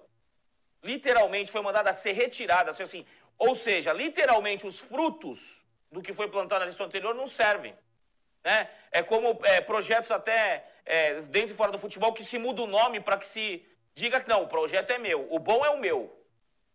literalmente foi mandada a ser retirada, assim, ou seja, literalmente os frutos do que foi plantado na gestão anterior não servem. Né? É como é, projetos até é, dentro e fora do futebol que se muda o nome para que se diga que não, o projeto é meu, o bom é o meu.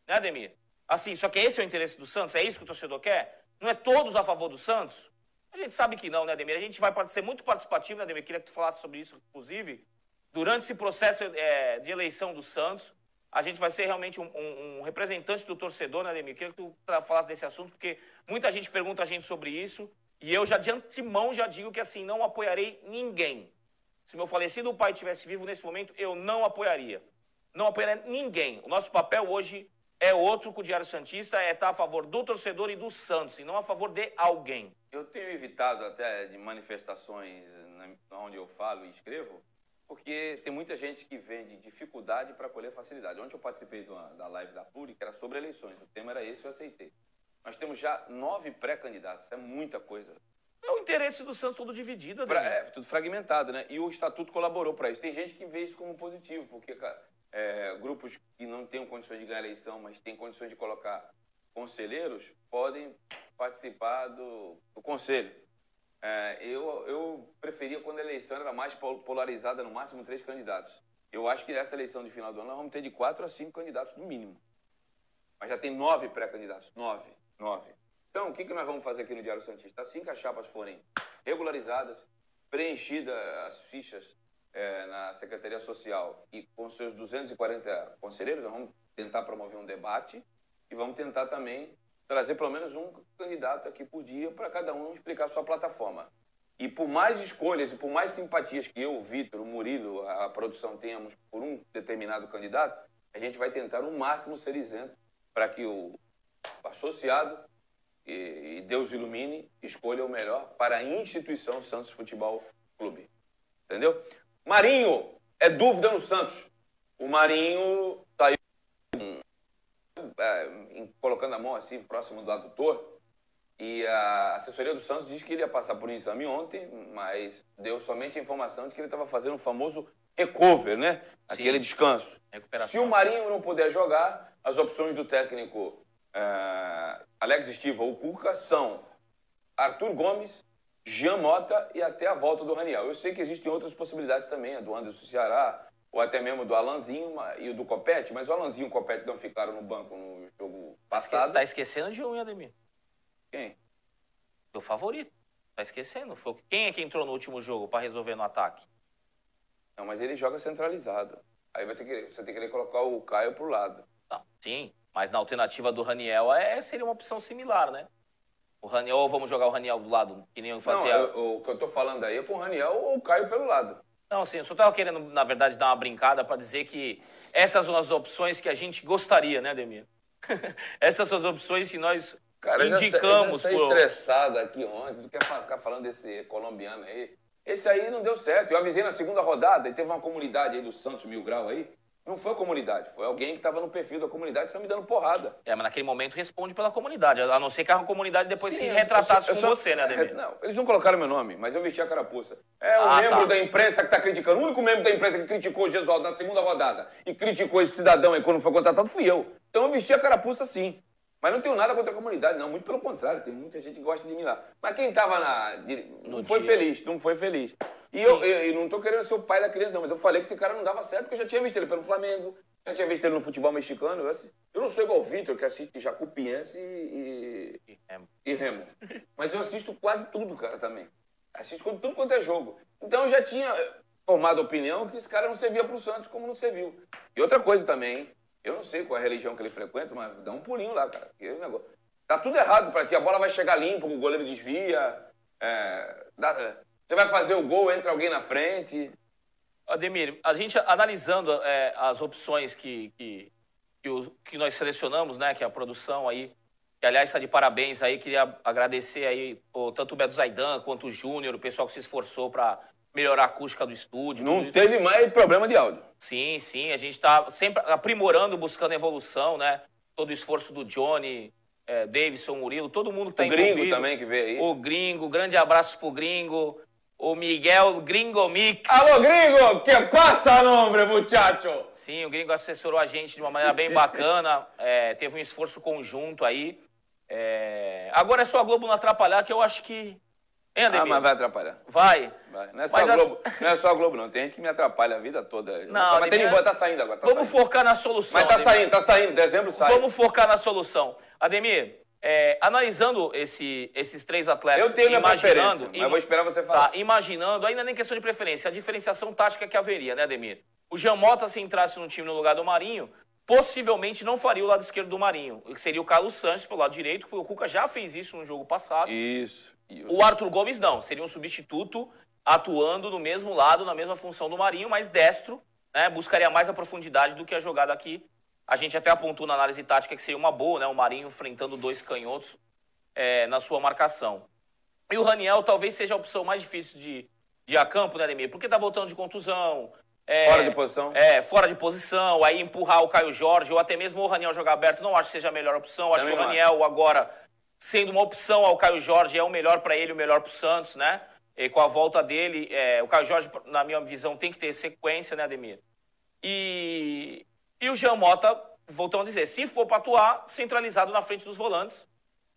Né, Ademir? Assim, só que esse é o interesse do Santos, é isso que o torcedor quer? Não é todos a favor do Santos? A gente sabe que não, né, Ademir? A gente vai ser muito participativo, né, Ademir? Queria que tu falasse sobre isso, inclusive. Durante esse processo é, de eleição do Santos, a gente vai ser realmente um, um, um representante do torcedor, né, Ademir? Queria que tu falasse desse assunto, porque muita gente pergunta a gente sobre isso. E eu já de antemão já digo que assim, não apoiarei ninguém. Se meu falecido pai estivesse vivo nesse momento, eu não apoiaria. Não apoiaria ninguém. O nosso papel hoje é outro com o Diário Santista, é estar a favor do torcedor e do Santos, e não a favor de alguém. Eu tenho evitado até de manifestações onde eu falo e escrevo, porque tem muita gente que vende dificuldade para colher facilidade. Ontem eu participei uma, da live da Pluri, que era sobre eleições. O tema era esse, eu aceitei. Nós temos já nove pré-candidatos, é muita coisa. É o interesse do Santos todo dividido, pra, É, tudo fragmentado, né? E o Estatuto colaborou para isso. Tem gente que vê isso como positivo, porque é, grupos que não têm condições de ganhar eleição, mas têm condições de colocar conselheiros, podem participar do, do conselho. É, eu, eu preferia quando a eleição era mais polarizada, no máximo três candidatos. Eu acho que nessa eleição de final do ano nós vamos ter de quatro a cinco candidatos no mínimo. Mas já tem nove pré-candidatos. Nove. Nove. Então, o que, que nós vamos fazer aqui no Diário Santista? Assim que as chapas forem regularizadas, preenchidas as fichas é, na Secretaria Social e com seus 240 conselheiros, nós vamos tentar promover um debate e vamos tentar também trazer pelo menos um candidato aqui por dia para cada um explicar sua plataforma. E por mais escolhas e por mais simpatias que eu, o Vitor, o Murilo, a produção tenhamos por um determinado candidato, a gente vai tentar o máximo ser isento para que o associado e, Deus ilumine, escolha o melhor para a instituição Santos Futebol Clube. Entendeu? Marinho, é dúvida no Santos. O Marinho aí é, colocando a mão assim próximo do adutor. E a assessoria do Santos diz que ele ia passar por um exame ontem, mas deu somente a informação de que ele estava fazendo o famoso recover, né? Sim. Aquele descanso. Se o Marinho não puder jogar, as opções do técnico é, Alex Estiva ou Cuca são Arthur Gomes, Jean Mota e até a volta do Raniel. Eu sei que existem outras possibilidades também, a do Anderson Ceará, ou até mesmo do Alanzinho e o do Copete, mas o Alanzinho e o Copete não ficaram no banco no jogo passado. Tá esquecendo de um, Ademir? Quem? Teu favorito. Tá esquecendo. Foi quem é que entrou no último jogo para resolver no ataque? Não, mas ele joga centralizado. Aí vai ter que, você tem que colocar o Caio pro lado. Não, sim, mas na alternativa do Raniel é, seria uma opção similar, né? O Raniel, ou vamos jogar o Raniel do lado, que nem eu fazia. Não, eu, o que eu tô falando aí é pro Raniel ou o Caio pelo lado. Não, sim, eu só estava querendo, na verdade, dar uma brincada para dizer que essas são as opções que a gente gostaria, né, Demir? <laughs> essas são as opções que nós Cara, indicamos. Cara, eu já, eu estressado aqui ontem, tu quer ficar falando desse colombiano aí. Esse aí não deu certo. Eu avisei na segunda rodada e teve uma comunidade aí do Santos Mil Grau aí. Não foi a comunidade, foi alguém que estava no perfil da comunidade e me dando porrada. É, mas naquele momento responde pela comunidade, a não ser que a comunidade depois Sim, se retratasse eu, eu, eu com só, você, né, Ademir? É, não, eles não colocaram meu nome, mas eu vesti a carapuça. É o ah, membro tá. da imprensa que está criticando, o único membro da imprensa que criticou o Gesualdo na segunda rodada e criticou esse cidadão aí quando foi contratado fui eu. Então eu vesti a carapuça sim. Mas não tenho nada contra a comunidade, não. Muito pelo contrário, tem muita gente que gosta de mim lá. Mas quem estava na. Não foi feliz, não foi feliz. E eu, eu, eu, não estou querendo ser o pai da criança, não, mas eu falei que esse cara não dava certo, porque eu já tinha visto ele pelo Flamengo, já tinha visto ele no futebol mexicano. Eu, eu não sou igual o Vitor, que assiste Jacupiense e, e, e, Remo. Mas eu assisto quase tudo, cara, também. Assisto tudo quanto é jogo. Então eu já tinha formado opinião que esse cara não servia para o Santos como não serviu. E outra coisa também, eu não sei qual é a religião que ele frequenta, mas dá um pulinho lá, cara. Que negócio. Tá tudo errado para ti. A bola vai chegar limpa, o goleiro desvia. É, dá, você vai fazer o gol, entra alguém na frente. Ademir, a gente analisando é, as opções que, que, que, os, que, nós selecionamos, né, que é a produção aí, que aliás está de parabéns aí, queria agradecer aí o, tanto o Beto Zaidan quanto o Júnior, o pessoal que se esforçou para melhorar a acústica do estúdio. Não teve mais problema de áudio. Sim, sim, a gente está sempre aprimorando, buscando evolução, né? Todo o esforço do Johnny, é, Davidson, Murilo, todo mundo que está envolvido. O Gringo também que veio aí. O Gringo, grande abraço pro Gringo. O Miguel Gringo Mix. Alô, gringo, que passa, nombre, muchacho? Sim, o Gringo assessorou a gente de uma maneira bem bacana, é, teve um esforço conjunto aí. É, Agora é só a Globo não atrapalhar, que eu acho que. Hein, Ah, Ademir? mas vai atrapalhar. Vai. Vai. Não, é só Mas a as- Globo, não é só a Globo, não. Tem gente que me atrapalha a vida toda. Não, mas tem Ademir, embora, tá saindo agora. Tá Vamos saindo. focar na solução. Mas tá Ademir. saindo, tá saindo. Dezembro sai. Vamos focar na solução. Ademir, é, analisando esse- esses três atletas, Eu tenho minha imaginando, mas vou esperar você falar. Tá, imaginando, ainda nem questão de preferência, a diferenciação tática que haveria, né, Ademir? O Jean Mota, se entrasse no time no lugar do Marinho, possivelmente não faria o lado esquerdo do Marinho. Que seria o Carlos Sanches pelo lado direito, porque o Cuca já fez isso no jogo passado. Isso. isso. O Arthur Gomes não, seria um substituto atuando no mesmo lado, na mesma função do Marinho, mas destro, né? Buscaria mais a profundidade do que a jogada aqui. A gente até apontou na análise tática que seria uma boa, né? O Marinho enfrentando dois canhotos é, na sua marcação. E o Raniel talvez seja a opção mais difícil de, de ir a campo, né, Ademir? Porque tá voltando de contusão. é, Fora de posição. É, fora de posição. Aí empurrar o Caio Jorge ou até mesmo o Raniel jogar aberto, não acho que seja a melhor opção. Acho Também que o Raniel agora, sendo uma opção ao Caio Jorge, é o melhor para ele, o melhor pro Santos, né? E com a volta dele, é, o Caio Jorge, na minha visão, tem que ter sequência, né, Ademir? E, e o Jean Mota, voltando a dizer, se for para atuar, centralizado na frente dos volantes,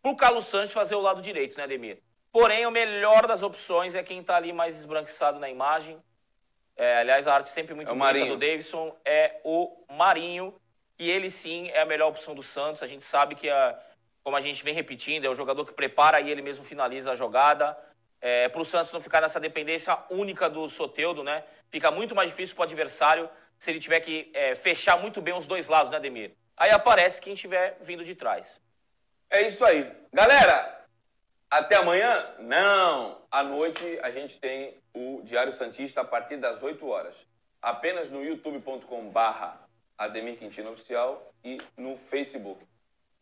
pro Carlos Santos fazer o lado direito, né, Ademir? Porém, o melhor das opções é quem tá ali mais esbranquiçado na imagem. É, aliás, a arte sempre muito É o bonita do Davidson é o Marinho, que ele sim é a melhor opção do Santos. A gente sabe que, a, como a gente vem repetindo, é o jogador que prepara e ele mesmo finaliza a jogada. É, para o Santos não ficar nessa dependência única do Soteudo, né? Fica muito mais difícil para o adversário se ele tiver que é, fechar muito bem os dois lados, né, Demir? Aí aparece quem estiver vindo de trás. É isso aí. Galera, até amanhã? Não. À noite a gente tem o Diário Santista a partir das 8 horas. Apenas no youtube.com barra Ademir Quintino Oficial e no Facebook.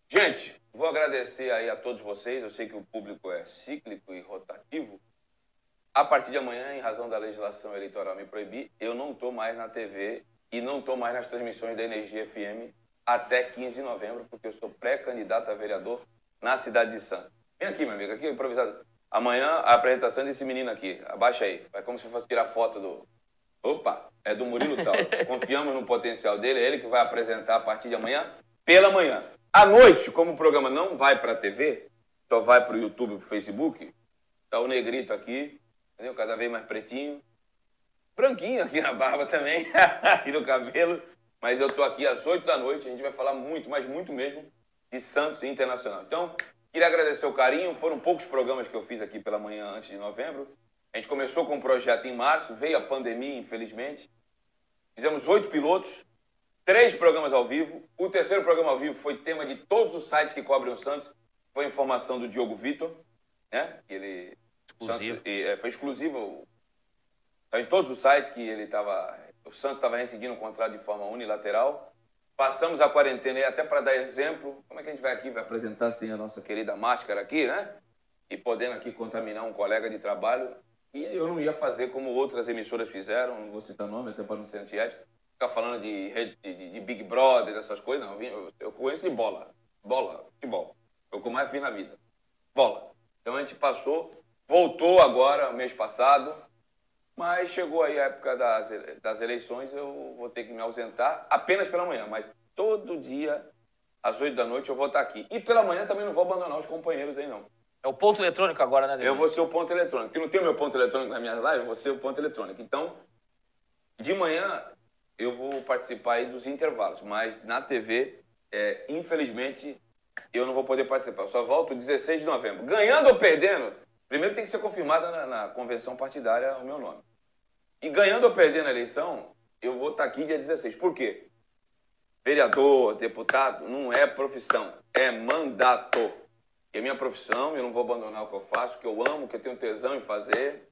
Gente, vou agradecer aí a todos vocês. Eu sei que o público é cíclico e rotativo. A partir de amanhã, em razão da legislação eleitoral me proibir, eu não estou mais na TV e não estou mais nas transmissões da Energia FM até 15 de novembro, porque eu sou pré-candidato a vereador na cidade de Santos. Vem aqui, meu amigo, aqui improvisado. Amanhã a apresentação desse menino aqui. Abaixa aí. Vai como se fosse tirar foto do. Opa, é do Murilo Tal. <laughs> Confiamos no potencial dele, é ele que vai apresentar a partir de amanhã, pela manhã. À noite, como o programa não vai para a TV, só vai para o YouTube e para o Facebook, tá o negrito aqui, entendeu? Cada vez mais pretinho. Branquinho aqui na barba também, <laughs> e no cabelo. Mas eu tô aqui às 8 da noite, a gente vai falar muito, mas muito mesmo, de Santos Internacional. Então, queria agradecer o carinho, foram poucos programas que eu fiz aqui pela manhã antes de novembro. A gente começou com o projeto em março, veio a pandemia, infelizmente. Fizemos oito pilotos, três programas ao vivo. O terceiro programa ao vivo foi tema de todos os sites que cobrem o Santos. Foi informação do Diogo Vitor, né? Ele Exclusivo. Santos, e, é, foi exclusivo. Tá em todos os sites que ele estava. O Santos estava rescindindo o contrato de forma unilateral. Passamos a quarentena aí até para dar exemplo. Como é que a gente vai aqui, vai apresentar sem a nossa querida máscara aqui, né? E podendo aqui contaminar um colega de trabalho. E eu não ia fazer como outras emissoras fizeram, não vou citar nome, até para não ser antiético. Ficar falando de, rede- de, de Big Brother, dessas coisas, não. Eu Eu, conheço de bola. Bola, futebol. É o que eu mais vi na vida. Bola. Então a gente passou, voltou agora, mês passado, mas chegou aí a época das, das eleições, eu vou ter que me ausentar apenas pela manhã, mas todo dia, às 8 da noite, eu vou estar aqui. E pela manhã também não vou abandonar os companheiros aí, não. É o ponto eletrônico agora, né, Ademir? Eu vou ser o ponto eletrônico. Que não tem o meu ponto eletrônico na minha live, eu vou ser o ponto eletrônico. Então, de manhã eu vou participar aí dos intervalos, mas na TV, é, infelizmente, eu não vou poder participar. Eu só volto 16 de novembro. Ganhando ou perdendo, primeiro tem que ser confirmada na, na convenção partidária o meu nome. E ganhando ou perdendo a eleição, eu vou estar aqui dia 16. Por quê? Vereador, deputado, não é profissão, é mandato. E a minha profissão, eu não vou abandonar o que eu faço, que eu amo, que eu tenho tesão em fazer,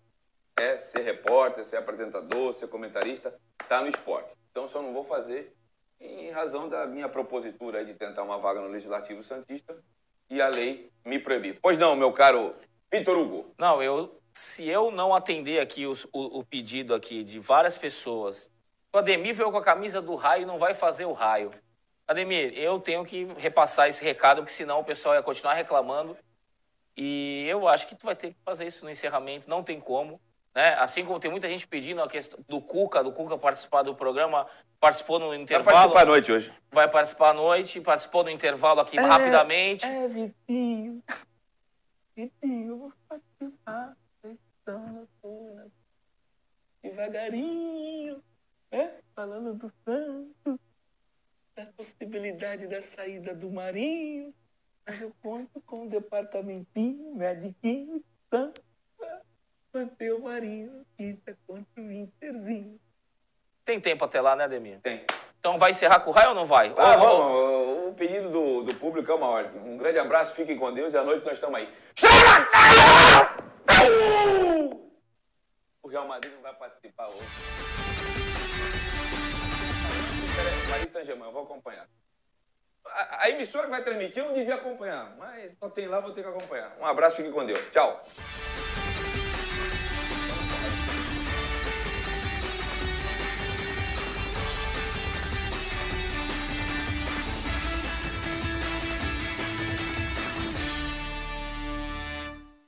é ser repórter, ser apresentador, ser comentarista, tá no esporte. Então, só não vou fazer em razão da minha propositura de tentar uma vaga no Legislativo Santista e a lei me proibir. Pois não, meu caro Vitor Hugo. Não, eu, se eu não atender aqui os- o, o pedido aqui de várias pessoas, o Ademir veio com a camisa do raio e não vai fazer o raio. Ademir, eu tenho que repassar esse recado, porque senão o pessoal ia continuar reclamando. E eu acho que tu vai ter que fazer isso no encerramento, não tem como. Né? Assim como tem muita gente pedindo a questão do Cuca, do Cuca participar do programa, participou no Vai intervalo. participar à noite hoje. vai participar à noite, participou do intervalo aqui rapidamente. É, Vitinho. Vitinho, eu vou participar. Então, noturna. Devagarinho. É? Falando do Santos. Da possibilidade da saída do Marinho. Mas eu conto com o departamentinho, mediquinho, Santos. pra Manter o Marinho. Quinta contra o Interzinho. Tem tempo até lá, né, Ademir? Tem. Então vai encerrar com o raio ou não vai? Ah, Ou- vamos. O pedido do, do público é uma ordem. Um grande abraço, fiquem com Deus e à noite nós estamos aí. O Real Madrid não vai participar hoje. Paris Saint-Germain, eu vou acompanhar. A, a emissora que vai transmitir eu não devia acompanhar, mas só tem lá, vou ter que acompanhar. Um abraço, fiquem com Deus. Tchau.